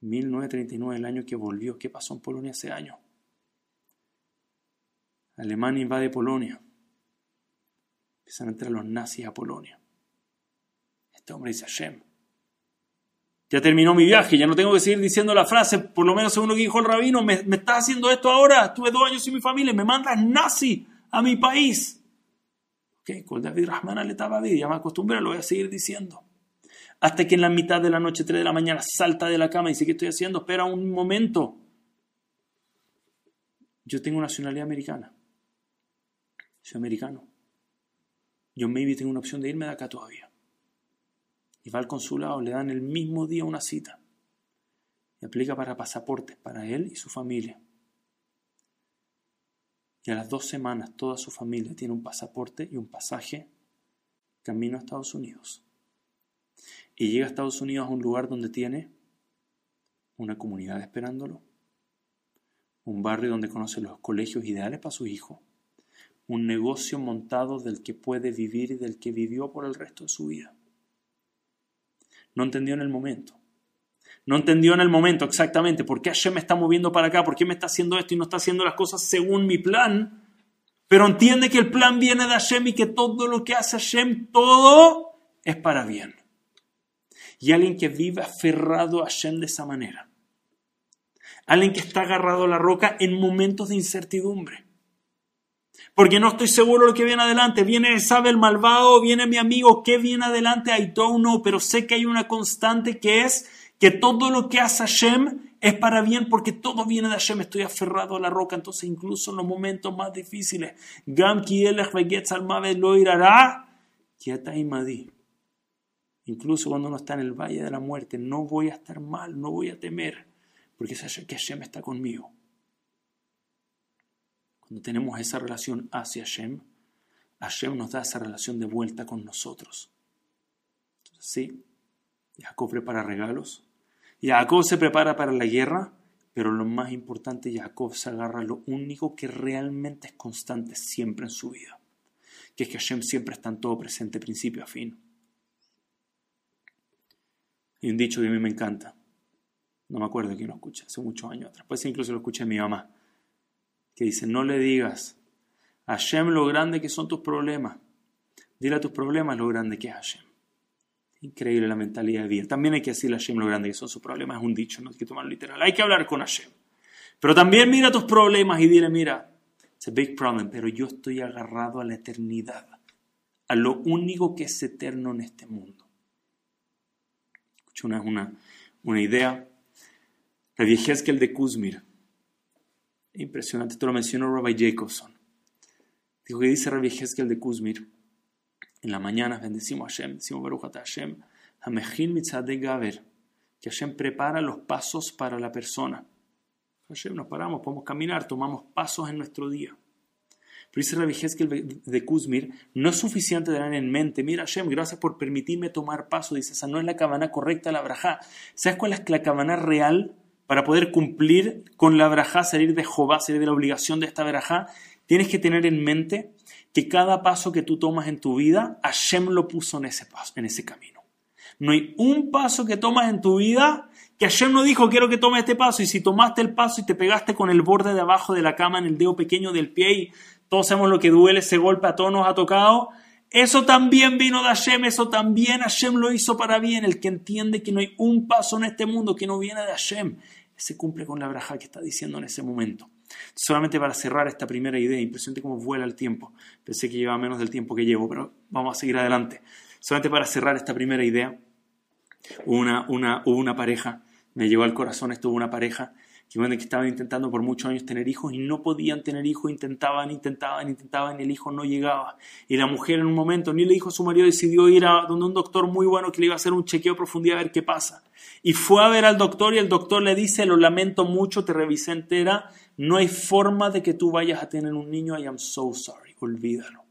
1939, el año que volvió. ¿Qué pasó en Polonia ese año? Alemania invade Polonia. Empiezan a entrar los nazis a Polonia. Este hombre dice, Hashem, Ya terminó mi viaje, ya no tengo que seguir diciendo la frase, por lo menos según lo que dijo el rabino, me, me estás haciendo esto ahora, estuve dos años sin mi familia, me mandas nazi a mi país. Ok, con David Rahman estaba ya me acostumbré, lo voy a seguir diciendo. Hasta que en la mitad de la noche, 3 de la mañana, salta de la cama y dice, ¿qué estoy haciendo? Espera un momento. Yo tengo nacionalidad americana. Soy americano. Yo maybe tengo una opción de irme de acá todavía y va al consulado, le dan el mismo día una cita y aplica para pasaportes para él y su familia. Y a las dos semanas toda su familia tiene un pasaporte y un pasaje camino a Estados Unidos. Y llega a Estados Unidos a un lugar donde tiene una comunidad esperándolo, un barrio donde conoce los colegios ideales para su hijo, un negocio montado del que puede vivir y del que vivió por el resto de su vida. No entendió en el momento. No entendió en el momento exactamente por qué Hashem me está moviendo para acá, por qué me está haciendo esto y no está haciendo las cosas según mi plan. Pero entiende que el plan viene de Hashem y que todo lo que hace Hashem, todo es para bien. Y alguien que vive aferrado a Hashem de esa manera. Alguien que está agarrado a la roca en momentos de incertidumbre porque no estoy seguro de lo que viene adelante. Viene, sabe el malvado, viene mi amigo, ¿qué viene adelante? I don't know, pero sé que hay una constante que es que todo lo que hace Hashem es para bien porque todo viene de Hashem. Estoy aferrado a la roca, entonces incluso en los momentos más difíciles, Gam lo irá, Incluso cuando uno está en el valle de la muerte, no voy a estar mal, no voy a temer, porque sé que Hashem está conmigo. Cuando tenemos esa relación hacia Hashem, Hashem nos da esa relación de vuelta con nosotros. Entonces, sí, Jacob prepara regalos, Jacob se prepara para la guerra, pero lo más importante, Jacob se agarra a lo único que realmente es constante siempre en su vida, que es que Hashem siempre está en todo presente, principio a fin. Y un dicho que a mí me encanta, no me acuerdo quién lo escucha, hace muchos años atrás, puede ser incluso lo escuché mi mamá que dice, no le digas a Hashem lo grande que son tus problemas. Dile a tus problemas lo grande que es Hashem. Increíble la mentalidad de vida. También hay que decirle a Hashem lo grande que son sus problemas. Es un dicho, no hay que tomarlo literal. Hay que hablar con Hashem. Pero también mira tus problemas y dile, mira, it's a big problem, pero yo estoy agarrado a la eternidad, a lo único que es eterno en este mundo. Escuché una, una, una idea. La el de Kuzmir Impresionante, esto lo mencionó Rabbi Jacobson. Dijo que dice Rabbi Hezkel de Kuzmir, en la mañana bendecimos a Hashem, decimos Baruch Hashem, Hamechin de Gaber, que Hashem prepara los pasos para la persona. Hashem, nos paramos, podemos caminar, tomamos pasos en nuestro día. Pero dice Rabbi Hezkel de Kuzmir, no es suficiente tener en mente, mira Hashem, gracias por permitirme tomar paso. Dice, esa no es la cabana correcta, la braja. ¿Sabes cuál es la cabana real para poder cumplir con la verajá, salir de Jehová, salir de la obligación de esta verajá, tienes que tener en mente que cada paso que tú tomas en tu vida, Hashem lo puso en ese paso, en ese camino. No hay un paso que tomas en tu vida que Hashem no dijo quiero que tomes este paso y si tomaste el paso y te pegaste con el borde de abajo de la cama en el dedo pequeño del pie y todos sabemos lo que duele ese golpe a todos nos ha tocado, eso también vino de Hashem, eso también Hashem lo hizo para bien. El que entiende que no hay un paso en este mundo que no viene de Hashem, se cumple con la braja que está diciendo en ese momento. Solamente para cerrar esta primera idea, impresionante cómo vuela el tiempo. Pensé que lleva menos del tiempo que llevo, pero vamos a seguir adelante. Solamente para cerrar esta primera idea, una, una, hubo una pareja, me llegó al corazón esto, hubo una pareja que, bueno, que estaban intentando por muchos años tener hijos y no podían tener hijos, intentaban, intentaban, intentaban y el hijo no llegaba. Y la mujer en un momento, ni le dijo a su marido, decidió ir a donde un doctor muy bueno que le iba a hacer un chequeo profundidad a ver qué pasa. Y fue a ver al doctor y el doctor le dice, lo lamento mucho, te revisé entera, no hay forma de que tú vayas a tener un niño, I am so sorry, olvídalo.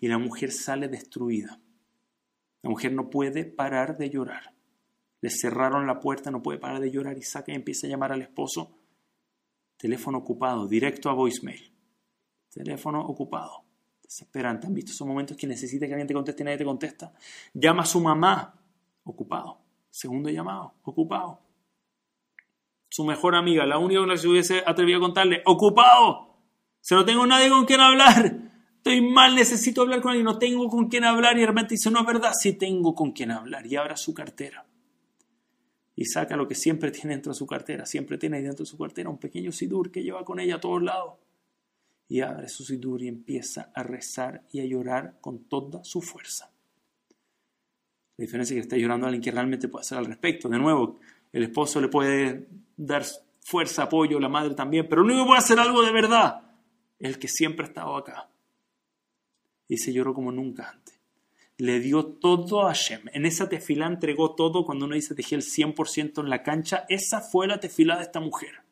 Y la mujer sale destruida. La mujer no puede parar de llorar. Le cerraron la puerta, no puede parar de llorar y saca y empieza a llamar al esposo. Teléfono ocupado, directo a voicemail. Teléfono ocupado. Desesperante. ¿Han visto esos momentos que necesita que alguien te conteste y nadie te contesta? Llama a su mamá. Ocupado. Segundo llamado, ocupado. Su mejor amiga, la única con la que se hubiese atrevido a contarle, ocupado. Se no tengo nadie con quien hablar. Estoy mal, necesito hablar con alguien, no tengo con quien hablar. Y de repente dice, no es verdad, sí tengo con quien hablar. Y abra su cartera. Y saca lo que siempre tiene dentro de su cartera. Siempre tiene ahí dentro de su cartera un pequeño sidur que lleva con ella a todos lados. Y abre su sidur y empieza a rezar y a llorar con toda su fuerza. La diferencia es que está llorando a alguien que realmente puede hacer al respecto. De nuevo, el esposo le puede dar fuerza, apoyo, la madre también, pero el único que puede hacer algo de verdad es el que siempre ha estado acá. Y se lloró como nunca antes le dio todo a Hashem. En esa tefila entregó todo cuando uno dice dejé el 100% en la cancha. Esa fue la tefila de esta mujer.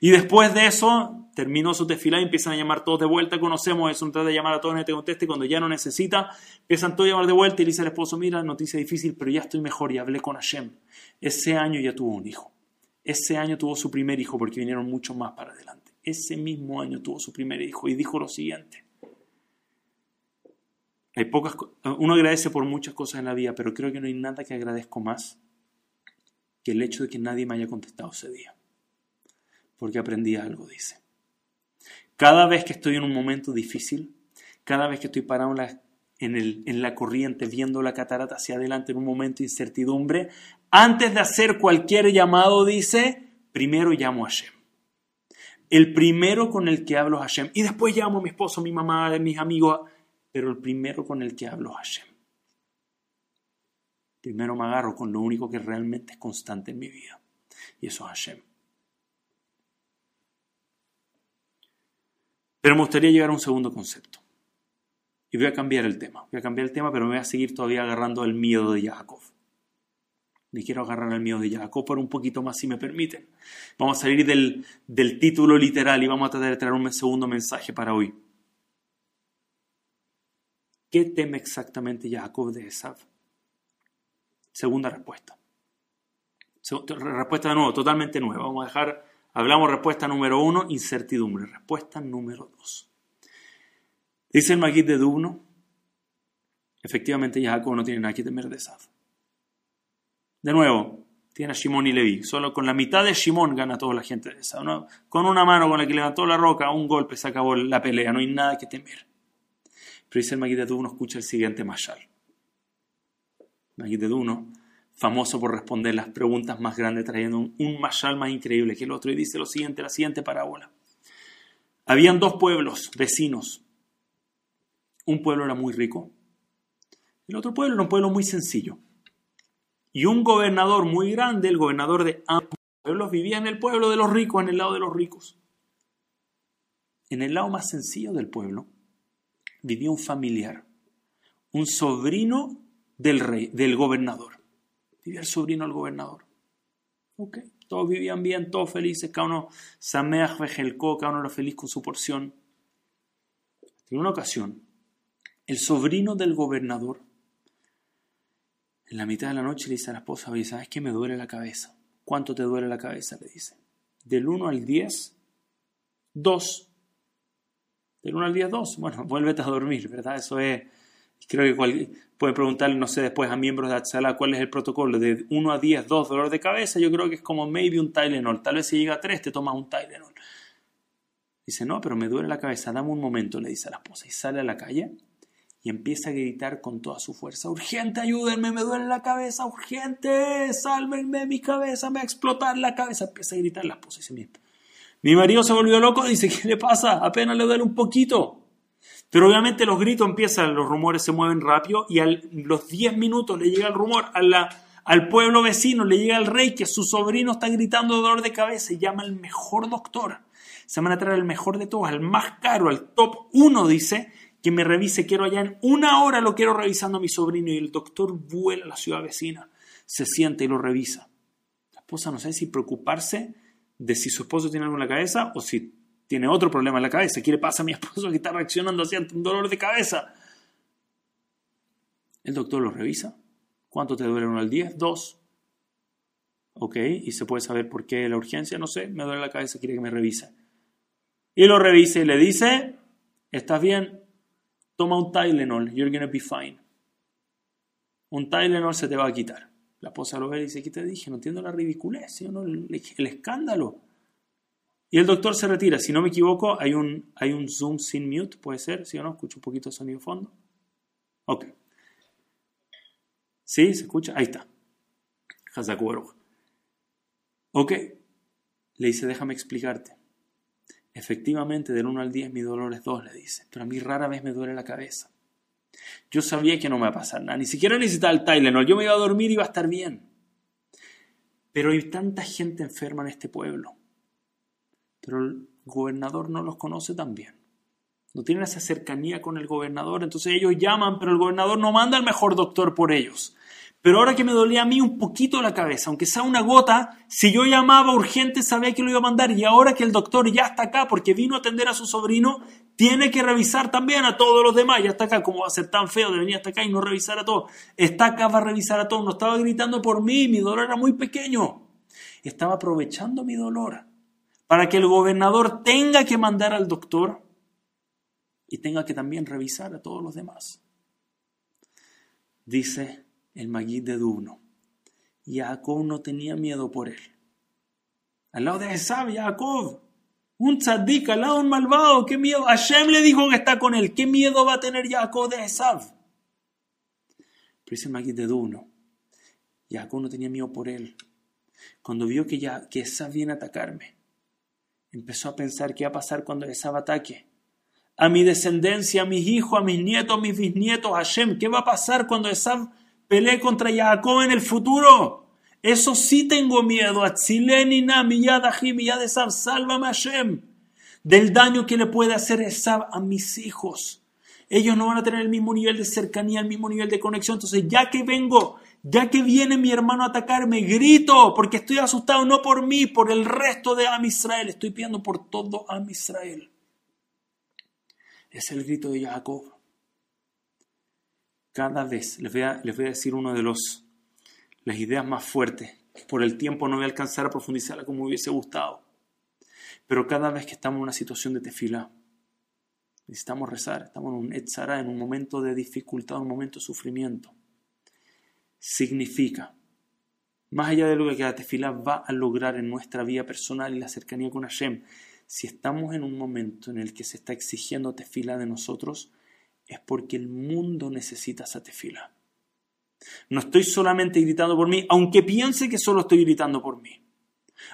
Y después de eso, terminó su tefila y empiezan a llamar todos de vuelta. Conocemos eso, trata de llamar a todos en este conteste. Cuando ya no necesita, empiezan todos a llamar de vuelta y le dice al esposo: Mira, noticia difícil, pero ya estoy mejor y hablé con Hashem. Ese año ya tuvo un hijo. Ese año tuvo su primer hijo porque vinieron mucho más para adelante. Ese mismo año tuvo su primer hijo y dijo lo siguiente: hay pocas, uno agradece por muchas cosas en la vida, pero creo que no hay nada que agradezco más que el hecho de que nadie me haya contestado ese día. Porque aprendí algo, dice. Cada vez que estoy en un momento difícil, cada vez que estoy parado en la, en la corriente, viendo la catarata hacia adelante en un momento de incertidumbre, antes de hacer cualquier llamado, dice, primero llamo a Hashem. El primero con el que hablo es Hashem. Y después llamo a mi esposo, a mi mamá, a mis amigos pero el primero con el que hablo Hashem. Primero me agarro con lo único que realmente es constante en mi vida, y eso es Hashem. Pero me gustaría llegar a un segundo concepto. Y voy a cambiar el tema. Voy a cambiar el tema, pero me voy a seguir todavía agarrando el miedo de Jacob. Me quiero agarrar al miedo de Jacob por un poquito más, si me permiten. Vamos a salir del, del título literal y vamos a tratar de traer un segundo mensaje para hoy. ¿Qué teme exactamente Jacob de Esav? Segunda respuesta. Respuesta de nuevo, totalmente nueva. Vamos a dejar, hablamos respuesta número uno, incertidumbre. Respuesta número dos. Dice el Maguid de Dubno, efectivamente Jacob no tiene nada que temer de Esav. De nuevo, tiene a Shimon y Levi. Solo con la mitad de Shimon gana toda la gente de Esav. Con una mano con la que levantó la roca, un golpe se acabó la pelea. No hay nada que temer. Pero dice el Maguid de Duno, escucha el siguiente mashal. Maguid de Duno, famoso por responder las preguntas más grandes, trayendo un, un mashal más increíble que el otro, y dice lo siguiente, la siguiente parábola. Habían dos pueblos vecinos. Un pueblo era muy rico, el otro pueblo era un pueblo muy sencillo. Y un gobernador muy grande, el gobernador de ambos pueblos, vivía en el pueblo de los ricos, en el lado de los ricos. En el lado más sencillo del pueblo vivía un familiar, un sobrino del rey, del gobernador. Vivía el sobrino del gobernador. Ok, todos vivían bien, todos felices, cada uno sameach vejelko, cada uno era feliz con su porción. En una ocasión, el sobrino del gobernador, en la mitad de la noche le dice a la esposa, oye, ¿sabes qué me duele la cabeza? ¿Cuánto te duele la cabeza? Le dice. Del 1 al 10, 2. Del 1 al 10, 2. Bueno, vuélvete a dormir, ¿verdad? Eso es. Creo que cual, pueden preguntarle, no sé, después a miembros de Atzala cuál es el protocolo. De 1 a 10, 2, dolor de cabeza. Yo creo que es como maybe un Tylenol. Tal vez si llega a 3, te tomas un Tylenol. Dice, no, pero me duele la cabeza. Dame un momento, le dice a la esposa. Y sale a la calle y empieza a gritar con toda su fuerza. Urgente, ayúdenme, me duele la cabeza. Urgente, sálvenme mi cabeza, me va a explotar la cabeza. Empieza a gritar la esposa y mira mi marido se volvió loco, dice, ¿qué le pasa? Apenas le duele un poquito. Pero obviamente los gritos empiezan, los rumores se mueven rápido y a los 10 minutos le llega el rumor a la, al pueblo vecino, le llega el rey que su sobrino está gritando de dolor de cabeza y llama al mejor doctor. Se van a traer al mejor de todos, al más caro, al top 1, dice, que me revise, quiero allá en una hora lo quiero revisando a mi sobrino y el doctor vuela a la ciudad vecina, se siente y lo revisa. La esposa no sabe si preocuparse de si su esposo tiene algo en la cabeza o si tiene otro problema en la cabeza. ¿Qué le pasa a mi esposo que está reaccionando así un dolor de cabeza? El doctor lo revisa. ¿Cuánto te duele uno al 10? Dos. Ok, y se puede saber por qué la urgencia, no sé, me duele la cabeza, quiere que me revise. Y lo revisa y le dice, ¿estás bien? Toma un Tylenol, you're gonna be fine. Un Tylenol se te va a quitar. La esposa lo ve y dice, ¿qué te dije? No entiendo la ridiculez, no? el, escándalo. Y el doctor se retira. Si no me equivoco, hay un, hay un Zoom sin mute, puede ser, ¿sí o no? Escucho un poquito de sonido fondo. Ok. ¿Sí? ¿Se escucha? Ahí está. Ok, le dice, déjame explicarte. Efectivamente, del 1 al 10 mi dolor es 2, le dice, pero a mí rara vez me duele la cabeza. Yo sabía que no me iba a pasar nada, ni siquiera necesitaba el Tylenol, yo me iba a dormir y iba a estar bien. Pero hay tanta gente enferma en este pueblo. Pero el gobernador no los conoce tan bien. No tienen esa cercanía con el gobernador, entonces ellos llaman, pero el gobernador no manda al mejor doctor por ellos. Pero ahora que me dolía a mí un poquito la cabeza, aunque sea una gota, si yo llamaba urgente sabía que lo iba a mandar y ahora que el doctor ya está acá porque vino a atender a su sobrino, tiene que revisar también a todos los demás. Ya está acá, como va a ser tan feo de venir hasta acá y no revisar a todos? Está acá, va a revisar a todos. No estaba gritando por mí, mi dolor era muy pequeño. Estaba aprovechando mi dolor para que el gobernador tenga que mandar al doctor y tenga que también revisar a todos los demás. Dice el Magid de Duno. Jacob no tenía miedo por él. Al lado de Esab, Jacob, un tzadik, al un malvado, qué miedo. Hashem le dijo que está con él, qué miedo va a tener Jacob de Esab. Pero dice Magid de Duno, Jacob no tenía miedo por él. Cuando vio que, ya, que Esab viene a atacarme, empezó a pensar qué va a pasar cuando Esab ataque a mi descendencia, a mis hijos, a mis nietos, a mis bisnietos, Hashem, ¿qué va a pasar cuando Esab pelee contra Jacob en el futuro. Eso sí tengo miedo. Atzilenina, miyad miyad Esab, sálvame Hashem. Del daño que le puede hacer Esab a mis hijos. Ellos no van a tener el mismo nivel de cercanía, el mismo nivel de conexión. Entonces, ya que vengo, ya que viene mi hermano a atacarme, grito, porque estoy asustado no por mí, por el resto de Am Israel. Estoy pidiendo por todo Am Israel. Es el grito de Jacob cada vez, les voy a, les voy a decir uno de los las ideas más fuertes, por el tiempo no voy a alcanzar a profundizarla como me hubiese gustado, pero cada vez que estamos en una situación de tefila, necesitamos rezar, estamos en un etzara, en un momento de dificultad, un momento de sufrimiento, significa, más allá de lo que la tefila va a lograr en nuestra vida personal y la cercanía con Hashem, si estamos en un momento en el que se está exigiendo tefila de nosotros, es porque el mundo necesita esa tefila. No estoy solamente gritando por mí, aunque piense que solo estoy gritando por mí.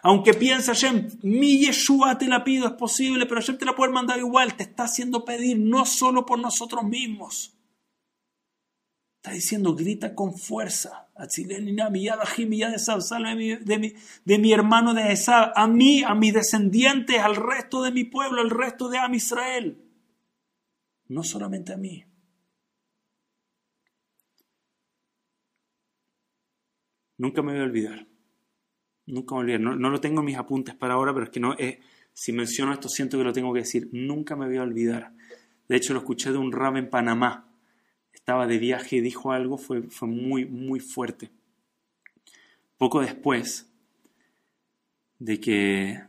Aunque piense Hashem, mi Yeshua te la pido, es posible, pero Hashem te la puede mandar igual, te está haciendo pedir no solo por nosotros mismos. Está diciendo, grita con fuerza. De mi, de mi hermano de Esab, a mí, a mis descendientes, al resto de mi pueblo, al resto de Am Israel no solamente a mí. Nunca me voy a olvidar. Nunca me voy a olvidar. No, lo tengo en mis apuntes para ahora, pero es que no, eh, si menciono esto siento que lo tengo que decir. Nunca me voy a olvidar. De hecho, lo escuché de un rab en Panamá. Estaba de viaje y dijo algo, fue, muy, muy fuerte. Poco después de que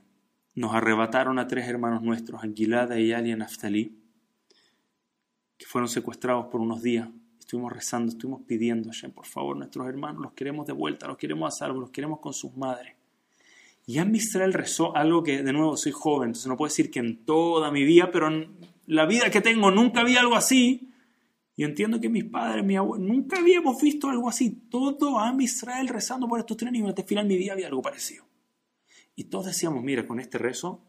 nos arrebataron a tres hermanos nuestros, Anguilada, Eyal y Naftali, que fueron secuestrados por unos días. Estuvimos rezando, estuvimos pidiendo, Hashem, por favor, nuestros hermanos, los queremos de vuelta, los queremos a salvo, los queremos con sus madres. Y en Israel rezó algo que, de nuevo, soy joven, entonces no puedo decir que en toda mi vida, pero en la vida que tengo nunca había algo así. Y entiendo que mis padres, mi abuelo, nunca habíamos visto algo así. Todo a Israel rezando por estos tres niños. Hasta el final de mi vida había algo parecido. Y todos decíamos, mira, con este rezo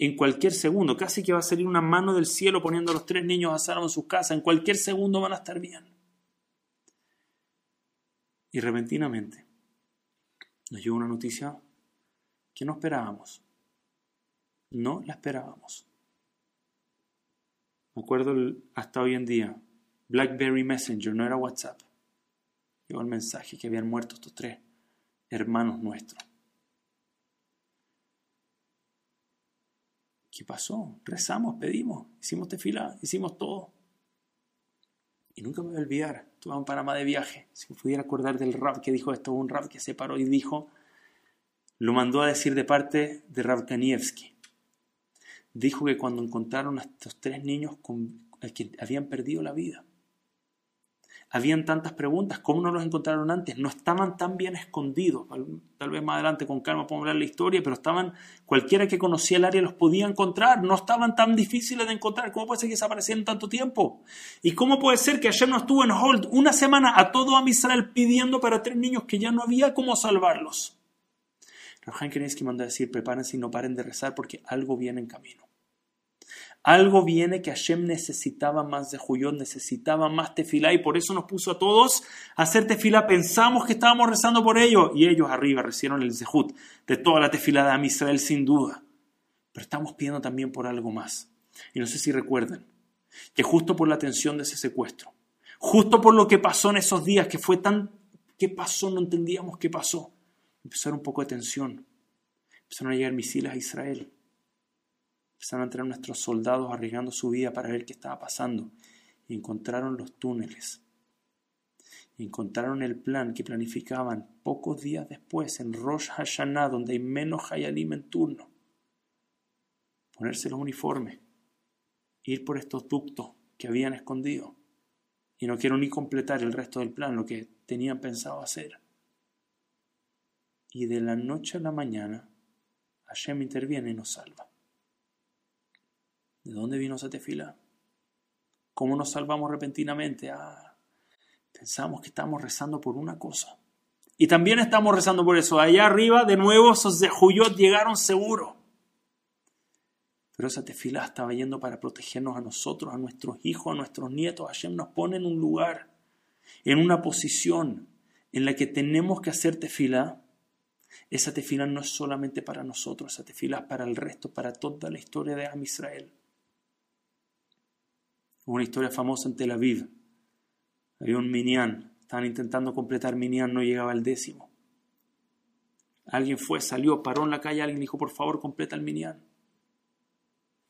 en cualquier segundo. Casi que va a salir una mano del cielo poniendo a los tres niños a salvo en sus casas. En cualquier segundo van a estar bien. Y repentinamente nos llegó una noticia que no esperábamos. No la esperábamos. Me acuerdo hasta hoy en día, BlackBerry Messenger, no era WhatsApp. Llegó el mensaje que habían muerto estos tres hermanos nuestros. ¿Qué pasó? Rezamos, pedimos, hicimos tefila, hicimos todo. Y nunca me voy a olvidar, estuve en Panamá de viaje, si me pudiera acordar del rap que dijo esto, un rap que se paró y dijo, lo mandó a decir de parte de Rav Kanievski. Dijo que cuando encontraron a estos tres niños con, que habían perdido la vida, habían tantas preguntas, ¿cómo no los encontraron antes? No estaban tan bien escondidos. Tal vez más adelante con calma podemos hablar la historia, pero estaban, cualquiera que conocía el área los podía encontrar. No estaban tan difíciles de encontrar. ¿Cómo puede ser que desaparecieran tanto tiempo? ¿Y cómo puede ser que ayer no estuvo en hold una semana a todo a Israel pidiendo para tres niños que ya no había cómo salvarlos? Rajan que manda a decir, prepárense y no paren de rezar porque algo viene en camino. Algo viene que Hashem necesitaba más de Juyot, necesitaba más tefilá y por eso nos puso a todos a hacer tefilá. Pensamos que estábamos rezando por ello y ellos arriba recibieron el zehut de toda la tefilá de Am Israel sin duda. Pero estamos pidiendo también por algo más. Y no sé si recuerdan que justo por la tensión de ese secuestro, justo por lo que pasó en esos días, que fue tan... ¿Qué pasó? No entendíamos qué pasó. Empezó a un poco de tensión. Empezaron a llegar misiles a Israel Empezaron a entrar nuestros soldados arriesgando su vida para ver qué estaba pasando. Y encontraron los túneles. Encontraron el plan que planificaban pocos días después en Rosh Hashanah, donde hay menos Hayalim en turno. Ponerse los uniformes. Ir por estos ductos que habían escondido. Y no quiero ni completar el resto del plan, lo que tenían pensado hacer. Y de la noche a la mañana, Hashem interviene y nos salva. ¿De dónde vino esa tefila? ¿Cómo nos salvamos repentinamente? Ah, pensamos que estamos rezando por una cosa. Y también estamos rezando por eso. Allá arriba, de nuevo, esos de Juyot llegaron seguro. Pero esa tefila estaba yendo para protegernos a nosotros, a nuestros hijos, a nuestros nietos. Hashem nos pone en un lugar, en una posición en la que tenemos que hacer tefila. Esa tefila no es solamente para nosotros, esa tefila es para el resto, para toda la historia de Am Israel una historia famosa en Tel Aviv. Había un minyan, estaban intentando completar minyan, no llegaba al décimo. Alguien fue, salió, paró en la calle, alguien dijo, por favor, completa el minyan.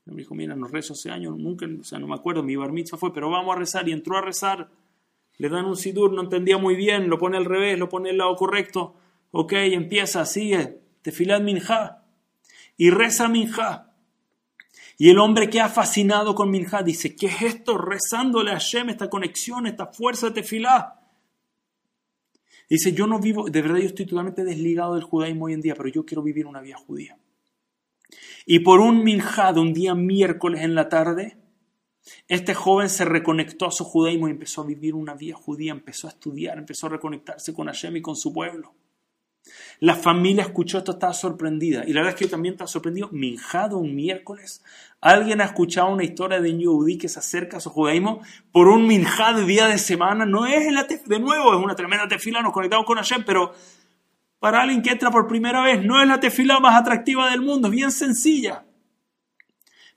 Me dijo, mira, no rezo hace años, nunca, o sea, no me acuerdo, mi bar mitzvah fue, pero vamos a rezar. Y entró a rezar, le dan un sidur, no entendía muy bien, lo pone al revés, lo pone al lado correcto. Ok, empieza, sigue, tefilad minja. Y reza minja. Y el hombre que ha fascinado con Minja dice, ¿qué es esto? Rezándole a Hashem, esta conexión, esta fuerza de tefilá. Dice, yo no vivo, de verdad yo estoy totalmente desligado del judaísmo hoy en día, pero yo quiero vivir una vida judía. Y por un minjá de un día miércoles en la tarde, este joven se reconectó a su judaísmo y empezó a vivir una vida judía, empezó a estudiar, empezó a reconectarse con Hashem y con su pueblo. La familia escuchó esto, estaba sorprendida. Y la verdad es que yo también estaba sorprendido. Minjado un miércoles. ¿Alguien ha escuchado una historia de un que se acerca a su judaísmo por un minjad de día de semana? No es de nuevo, es una tremenda tefila, nos conectamos con Hashem, pero para alguien que entra por primera vez, no es la tefila más atractiva del mundo, es bien sencilla.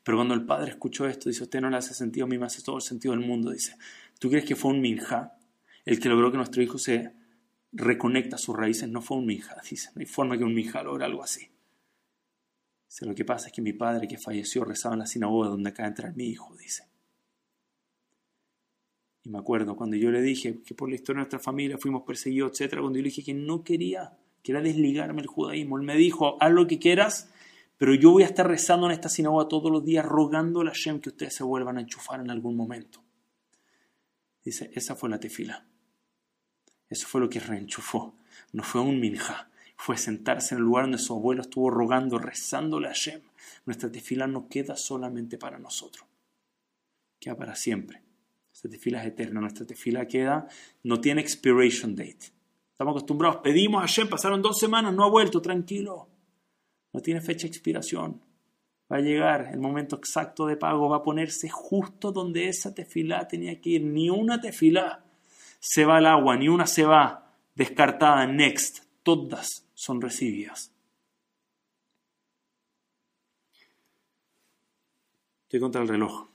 Pero cuando el padre escuchó esto, dice, usted no le hace sentido, a mí me hace todo el sentido del mundo. Dice, ¿tú crees que fue un minjá el que logró que nuestro hijo se reconecta sus raíces, no fue un mija, dice, no hay forma que un mija logre algo así. Dice, lo que pasa es que mi padre que falleció rezaba en la sinagoga donde acaba de entrar mi hijo, dice. Y me acuerdo cuando yo le dije que por la historia de nuestra familia fuimos perseguidos, etc., cuando yo le dije que no quería, que era desligarme del judaísmo, él me dijo, haz lo que quieras, pero yo voy a estar rezando en esta sinagoga todos los días, rogando a Hashem que ustedes se vuelvan a enchufar en algún momento. Dice, esa fue la tefila. Eso fue lo que reenchufó. No fue un minja. Fue sentarse en el lugar donde su abuelo estuvo rogando, rezándole a Hashem. Nuestra tefila no queda solamente para nosotros. Queda para siempre. Nuestra tefila es eterna. Nuestra tefila queda, no tiene expiration date. Estamos acostumbrados, pedimos a Hashem, pasaron dos semanas, no ha vuelto, tranquilo. No tiene fecha expiración. Va a llegar el momento exacto de pago, va a ponerse justo donde esa tefila tenía que ir. Ni una tefila se va al agua, ni una se va descartada, next, todas son recibidas. Estoy contra el reloj.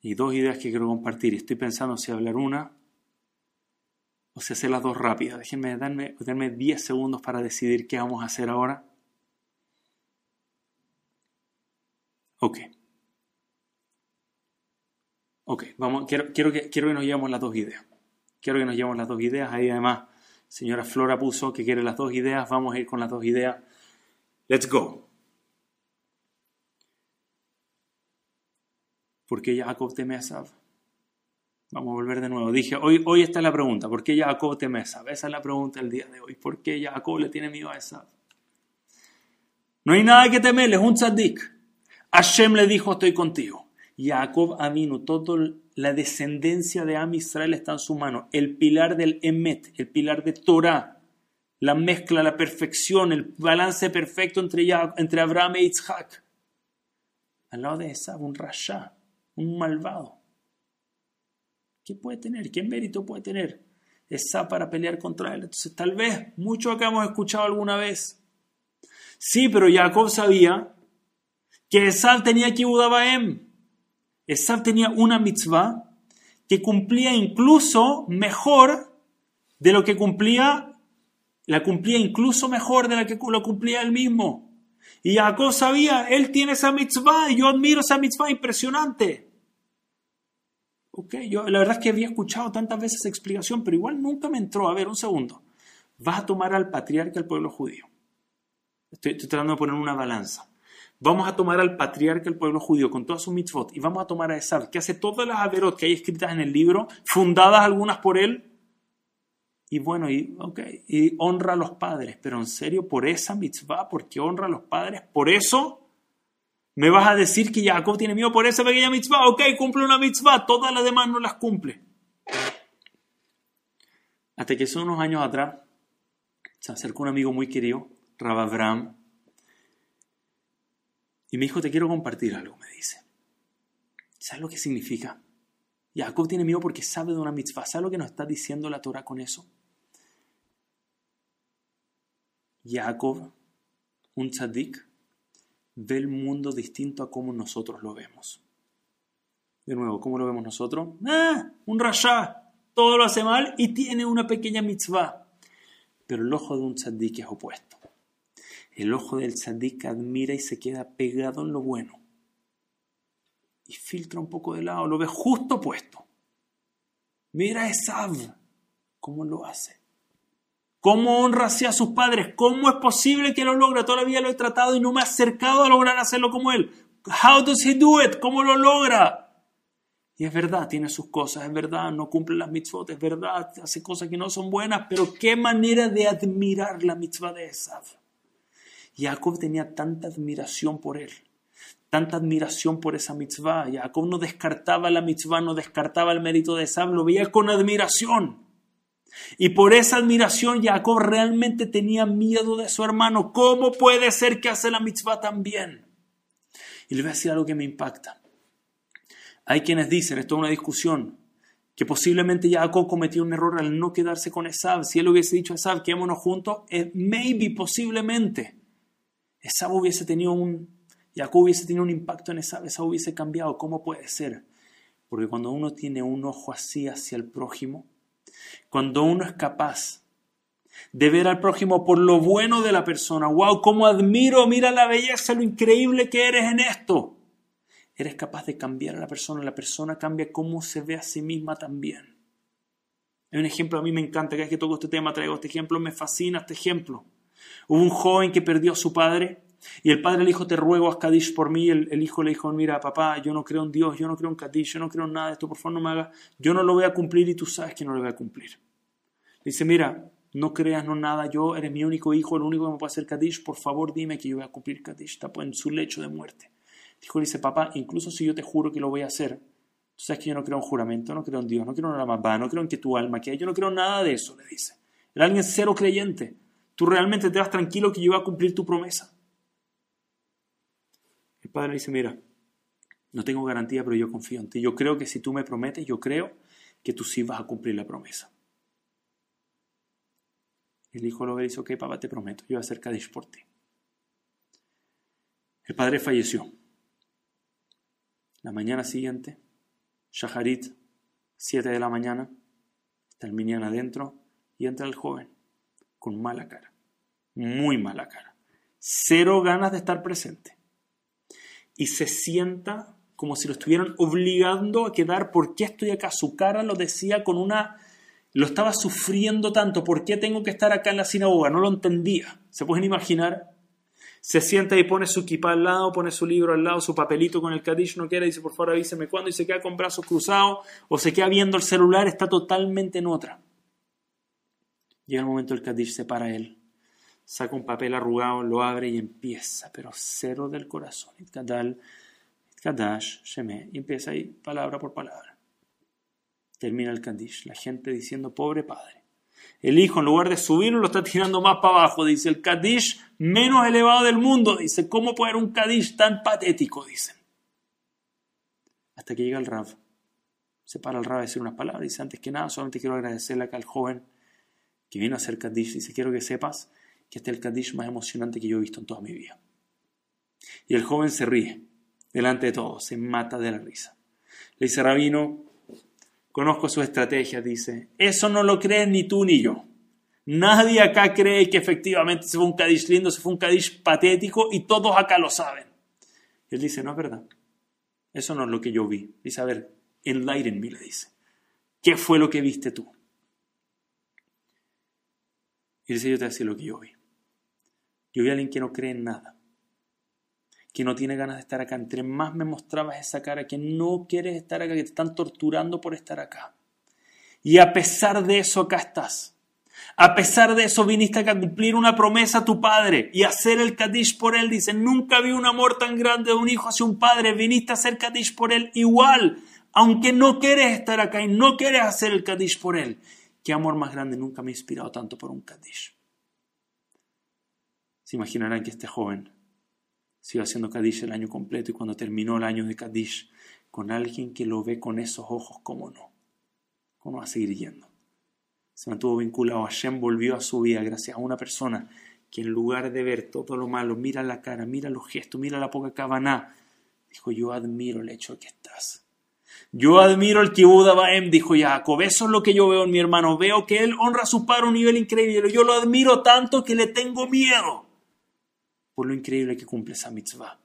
Y dos ideas que quiero compartir. Estoy pensando si hablar una o si hacer las dos rápidas. Déjenme darme, darme 10 segundos para decidir qué vamos a hacer ahora. Ok. Ok, quiero, quiero, que, quiero que nos llevemos las dos ideas. Quiero que nos llevemos las dos ideas. Ahí además, señora Flora puso que quiere las dos ideas. Vamos a ir con las dos ideas. Let's go. ¿Por qué Jacob teme a Esab? Vamos a volver de nuevo. Dije, hoy, hoy está la pregunta. ¿Por qué Jacob teme a Esab? Esa es la pregunta del día de hoy. ¿Por qué Jacob le tiene miedo a Esab? No hay nada que temerle, es un tzadik. Hashem le dijo, estoy contigo. Jacob Aminu, toda la descendencia de Am Israel está en su mano. El pilar del Emet, el pilar de Torah, la mezcla, la perfección, el balance perfecto entre, entre Abraham e Isaac. Al lado de Esab, un rasha, un malvado. ¿Qué puede tener? ¿Qué mérito puede tener esa para pelear contra él? Entonces, tal vez, mucho que hemos escuchado alguna vez. Sí, pero Jacob sabía que Esab tenía que Baem. Esab tenía una mitzvah que cumplía incluso mejor de lo que cumplía, la cumplía incluso mejor de la que lo cumplía él mismo. Y Jacob sabía, él tiene esa mitzvah y yo admiro esa mitzvah impresionante. Ok, yo la verdad es que había escuchado tantas veces esa explicación, pero igual nunca me entró. A ver, un segundo. Vas a tomar al patriarca del pueblo judío. Estoy, tratando de poner una balanza. Vamos a tomar al patriarca del pueblo judío con todas sus mitzvot y vamos a tomar a Esab, que hace todas las averot que hay escritas en el libro, fundadas algunas por él. Y bueno, y, okay, y honra a los padres, pero en serio, por esa mitzvah, porque honra a los padres, por eso me vas a decir que Jacob tiene miedo por esa pequeña mitzvah. Ok, cumple una mitzvah, todas las demás no las cumple. Hasta que hace unos años atrás se acercó un amigo muy querido, Rabbi Abraham, y me dijo, te quiero compartir algo, me dice. ¿Sabes lo que significa? Jacob tiene miedo porque sabe de una mitzvah. ¿Sabes lo que nos está diciendo la Torah con eso? Jacob, un tzadik, ve el mundo distinto a como nosotros lo vemos. De nuevo, ¿cómo lo vemos nosotros? ¡Ah! Un rasha. Todo lo hace mal y tiene una pequeña mitzvah. Pero el ojo de un tzaddik es opuesto. El ojo del tzaddik admira y se queda pegado en lo bueno. Y filtra un poco de lado, lo ve justo opuesto. Mira a Esav, cómo lo hace. ¿Cómo honra hacia sus padres? ¿Cómo es posible que lo logre? Todavía lo he tratado y no me he acercado a lograr hacerlo como él. How does he do it? ¿Cómo lo logra? Y es verdad, tiene sus cosas, es verdad, no cumple las mitzvot, es verdad, hace cosas que no son buenas, pero qué manera de admirar la mitzvah de Esav. Jacob tenía tanta admiración por él, tanta admiración por esa mitzvah. Jacob no descartaba la mitzvah, no descartaba el mérito de Esav, lo veía con admiración. Y por esa admiración Jacob realmente tenía miedo de su hermano. ¿Cómo puede ser que hace la mitzvah tan bien? Y le voy a decir algo que me impacta. Hay quienes dicen, esto es una discusión, que posiblemente Jacob cometió un error al no quedarse con Esab. Si él hubiese dicho a Esab, quedémonos juntos, maybe, posiblemente, Esab hubiese tenido un, Jacob hubiese tenido un impacto en Esab, Esab hubiese cambiado. ¿Cómo puede ser? Porque cuando uno tiene un ojo así hacia el prójimo, cuando uno es capaz de ver al prójimo por lo bueno de la persona, wow, cómo admiro, mira la belleza, lo increíble que eres en esto. Eres capaz de cambiar a la persona, la persona cambia cómo se ve a sí misma también. Hay un ejemplo, a mí me encanta, cada vez que toco este tema traigo este ejemplo, me fascina este ejemplo. Hubo un joven que perdió a su padre y el padre le dijo, te ruego, a Kadish por mí. El, el, hijo le dijo, mira, papá, yo no creo en Dios, yo no creo en Kadish, yo no creo en nada de esto, por favor no me hagas. Yo no lo voy a cumplir y tú sabes que no lo voy a cumplir. Le dice, mira, no creas, no nada, yo eres mi único hijo, el único que me puede hacer Kadish, por favor dime que yo voy a cumplir Kadish. Está en su lecho de muerte. Dijo, le dice, papá, incluso si yo te juro que lo voy a hacer, tú sabes que yo no creo en juramento, no creo en Dios, no creo en la mamá, no creo en que tu alma que yo no creo en nada de eso, le dice. Era alguien cero creyente. Tú realmente te vas tranquilo que yo voy a cumplir tu promesa. El padre dice, mira, no tengo garantía, pero yo confío en ti. Yo creo que si tú me prometes, yo creo que tú sí vas a cumplir la promesa. El hijo lo ve y dice, ok, papá, te prometo, yo voy a hacer Kadish por ti. El padre falleció. La mañana siguiente, Shaharit, 7 de la mañana, está el minián adentro y entra el joven mala cara, muy mala cara, cero ganas de estar presente y se sienta como si lo estuvieran obligando a quedar. ¿Por qué estoy acá? Su cara lo decía con una... Lo estaba sufriendo tanto. ¿Por qué tengo que estar acá en la sinagoga? No lo entendía. ¿Se pueden imaginar? Se sienta y pone su kippah al lado, pone su libro al lado, su papelito con el Kadish, no quiere, dice por favor avíseme cuándo, y se queda con brazos cruzados, o se queda viendo el celular, está totalmente en otra. Llega el momento del Kadish, se para él, saca un papel arrugado, lo abre y empieza, pero cero del corazón. Kadash, Sheme, y empieza ahí palabra por palabra. Termina el Kadish, la gente diciendo, pobre padre. El hijo, en lugar de subirlo, lo está tirando más para abajo. Dice, el Kadish menos elevado del mundo. Dice, ¿cómo puede haber un Kadish tan patético? Dicen. Hasta que llega el Rav. Se para el Rav a decir unas palabras. Dice, antes que nada, solamente quiero agradecerle acá al joven que vino a hacer Kadish. Dice, quiero que sepas que este es el Kadish más emocionante que yo he visto en toda mi vida. Y el joven se ríe delante de todos, se mata de la risa. Le dice, Rabino, conozco su estrategia, dice, eso no lo crees ni tú ni yo. Nadie acá cree que efectivamente se fue un Kadish lindo, se fue un Kadish patético y todos acá lo saben. él dice, no es verdad. Eso no es lo que yo vi. Dice, a ver, enlighten me, le dice. ¿Qué fue lo que viste tú? Y dice, yo te voy a decir lo que yo vi. Yo vi a alguien que no cree en nada, que no tiene ganas de estar acá. Entre más me mostrabas esa cara, que no quieres estar acá, que te están torturando por estar acá. Y a pesar de eso, acá estás. A pesar de eso, viniste acá a cumplir una promesa a tu padre y hacer el Kadish por él. Dice, nunca vi un amor tan grande de un hijo hacia un padre. Viniste a hacer Kadish por él igual, aunque no quieres estar acá y no quieres hacer el Kadish por él. Qué amor más grande nunca me ha inspirado tanto por un Kadish. Se imaginarán que este joven siguió haciendo Kadish el año completo y cuando terminó el año de Kadish, con alguien que lo ve con esos ojos, ¿cómo no? ¿Cómo va a seguir yendo? Se mantuvo vinculado. Hashem volvió a su vida gracias a una persona que en lugar de ver todo lo malo, mira la cara, mira los gestos, mira la poca cabana, dijo, yo admiro el hecho de que estás. Yo admiro el Kibbutz Baem, dijo Jacob. Eso es lo que yo veo en mi hermano. Veo que él honra a su padre a un nivel increíble. Yo lo admiro tanto que le tengo miedo por lo increíble que cumple esa mitzvah.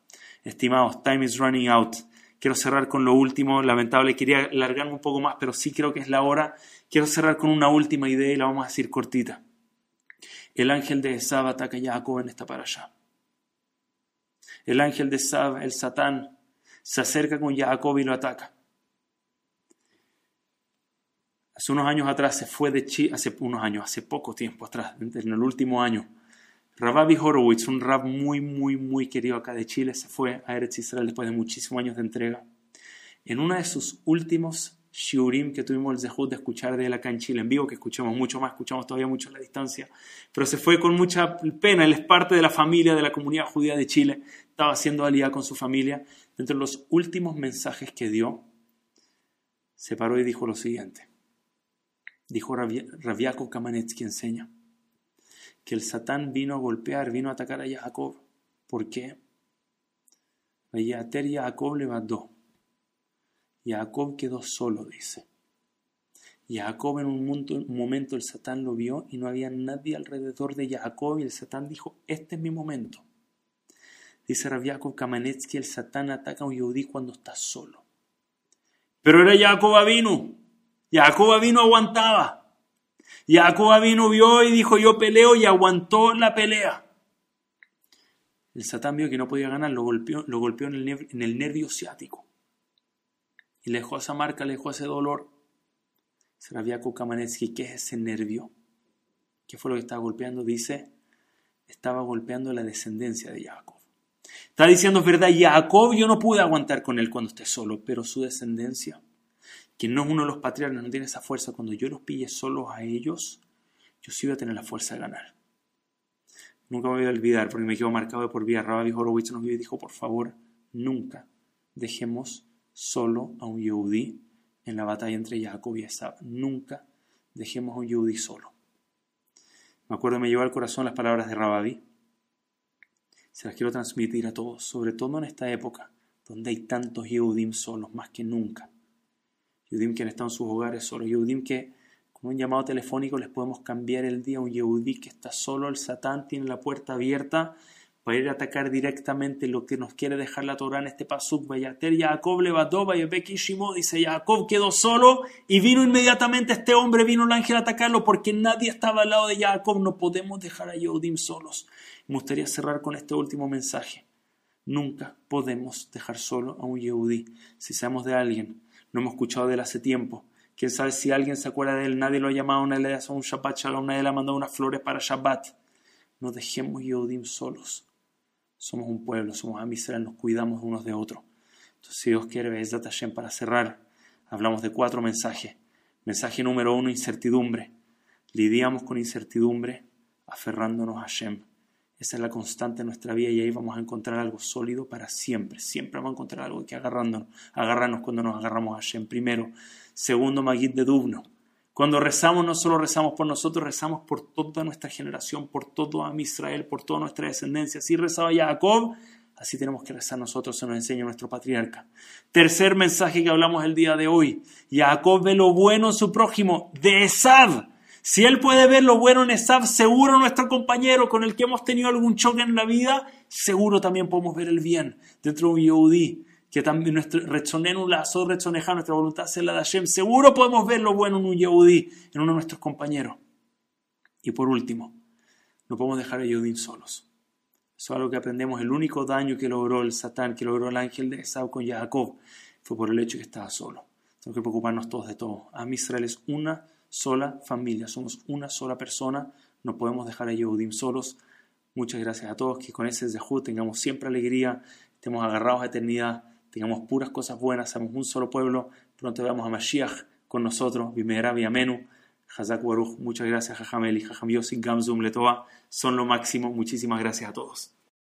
Estimados, time is running out. Quiero cerrar con lo último, lamentable, quería alargarme un poco más, pero sí creo que es la hora. Quiero cerrar con una última idea y la vamos a decir cortita. El ángel de Esab ataca a Jacob en esta para allá. El ángel de Esab, el Satán, se acerca con Jacob y lo ataca. Hace unos años atrás se fue de Chile, hace unos años, hace poco tiempo atrás, en el último año, Rababi Horowitz, un rap muy, muy, muy querido acá de Chile, se fue a Eretz Israel después de muchísimos años de entrega. En uno de sus últimos shiurim que tuvimos el zehut de escuchar de él acá en Chile en vivo, que escuchamos mucho más, escuchamos todavía mucho a la distancia, pero se fue con mucha pena, él es parte de la familia de la comunidad judía de Chile, estaba haciendo alía con su familia. Dentro de los últimos mensajes que dio, se paró y dijo lo siguiente. Dijo Raviako Kamanetsky enseña que el Satán vino a golpear, vino a atacar a Jacob. ¿Por qué? Vayater Jacob le mandó. Jacob quedó solo, dice. Jacob en un, momento el Satán lo vio y no había nadie alrededor de Jacob y el Satán dijo, este es mi momento. Dice Rabiakov Kamanetsky, el Satán ataca a un yudí cuando está solo. Pero era Jacob vino. Jacob vino aguantaba. Jacob vino, vio y dijo, yo peleo y aguantó la pelea. El Satán vio que no podía ganar, lo golpeó, lo golpeó en, el nervio, ciático. Y le dejó esa marca, le dejó ese dolor. Jacob Kamanetsky, ¿qué es ese nervio? ¿Qué fue lo que estaba golpeando? Dice, estaba golpeando la descendencia de Jacob. Está diciendo, es verdad, Jacob yo no pude aguantar con él cuando esté solo, pero su descendencia quien no es uno de los patriarcas, no tiene esa fuerza, cuando yo los pille solos a ellos, yo sí voy a tener la fuerza de ganar. Nunca me voy a olvidar, porque me quedo marcado de por vida. Rabbi Horowitz nos dijo, por favor, nunca dejemos solo a un Yehudi en la batalla entre Jacob y Esab. Nunca dejemos a un Yehudi solo. Me acuerdo, me llevó al corazón las palabras de Rababi. Se las quiero transmitir a todos, sobre todo en esta época, donde hay tantos Yehudim solos, más que nunca. Yehudim que han en sus hogares solo, Yehudim que con un llamado telefónico les podemos cambiar el día, un Yehudí que está solo, el Satán tiene la puerta abierta para ir a atacar directamente lo que nos quiere dejar la Torah en este pasuk. Vayater Jacob levantó, Shimo, dice Jacob quedó solo y vino inmediatamente este hombre, vino el ángel a atacarlo porque nadie estaba al lado de Jacob. No podemos dejar a Yehudim solos. Me gustaría cerrar con este último mensaje. Nunca podemos dejar solo a un Yehudí. Si sabemos de alguien, no hemos escuchado de él hace tiempo. Quién sabe si alguien se acuerda de él, nadie lo ha llamado, nadie le ha un Shabbat Shalom, nadie le ha mandado unas flores para Shabbat. No dejemos Yehudim solos somos un pueblo, somos a nos cuidamos unos de otros. Entonces, si Dios quiere, Bezat Hashem, para cerrar, hablamos de cuatro mensajes. Mensaje número uno, incertidumbre. Lidiamos con incertidumbre aferrándonos a Hashem. Esa es la constante en nuestra vida y ahí vamos a encontrar algo sólido para siempre. Siempre vamos a encontrar algo que agarrarnos cuando nos agarramos a Hashem. Primero. Segundo, Magid de Dubno. Cuando rezamos, no solo rezamos por nosotros, rezamos por toda nuestra generación, por todo a Israel, por toda nuestra descendencia. Así rezaba Jacob, así tenemos que rezar nosotros, se nos enseña nuestro patriarca. Tercer mensaje que hablamos el día de hoy. Jacob ve lo bueno en su prójimo, de Esav. Si él puede ver lo bueno en Esav, seguro nuestro compañero con el que hemos tenido algún choque en la vida, seguro también podemos ver el bien dentro de un Yehudi que también nuestro rechonenu la rechoneja, nuestra voluntad es la de Hashem. Seguro podemos ver lo bueno en un Yehudi, en uno de nuestros compañeros. Y por último, no podemos dejar a Yehudim solos. Eso es algo que aprendemos. El único daño que logró el Satán, que logró el ángel de Esau con Jacob, fue por el hecho que estaba solo. Tenemos que preocuparnos todos de todo. A Israel es una sola familia, somos una sola persona. No podemos dejar a Yehudim solos. Muchas gracias a todos. Que con ese Zehut tengamos siempre alegría, estemos agarrados a eternidad tengamos puras cosas buenas, seamos un solo pueblo, pronto veamos a Mashiach con nosotros, Bimera Amenu, Hazak Baruch, muchas gracias, Jajameli, Jajam Yossi, Gamzum Letoa, son lo máximo, muchísimas gracias a todos.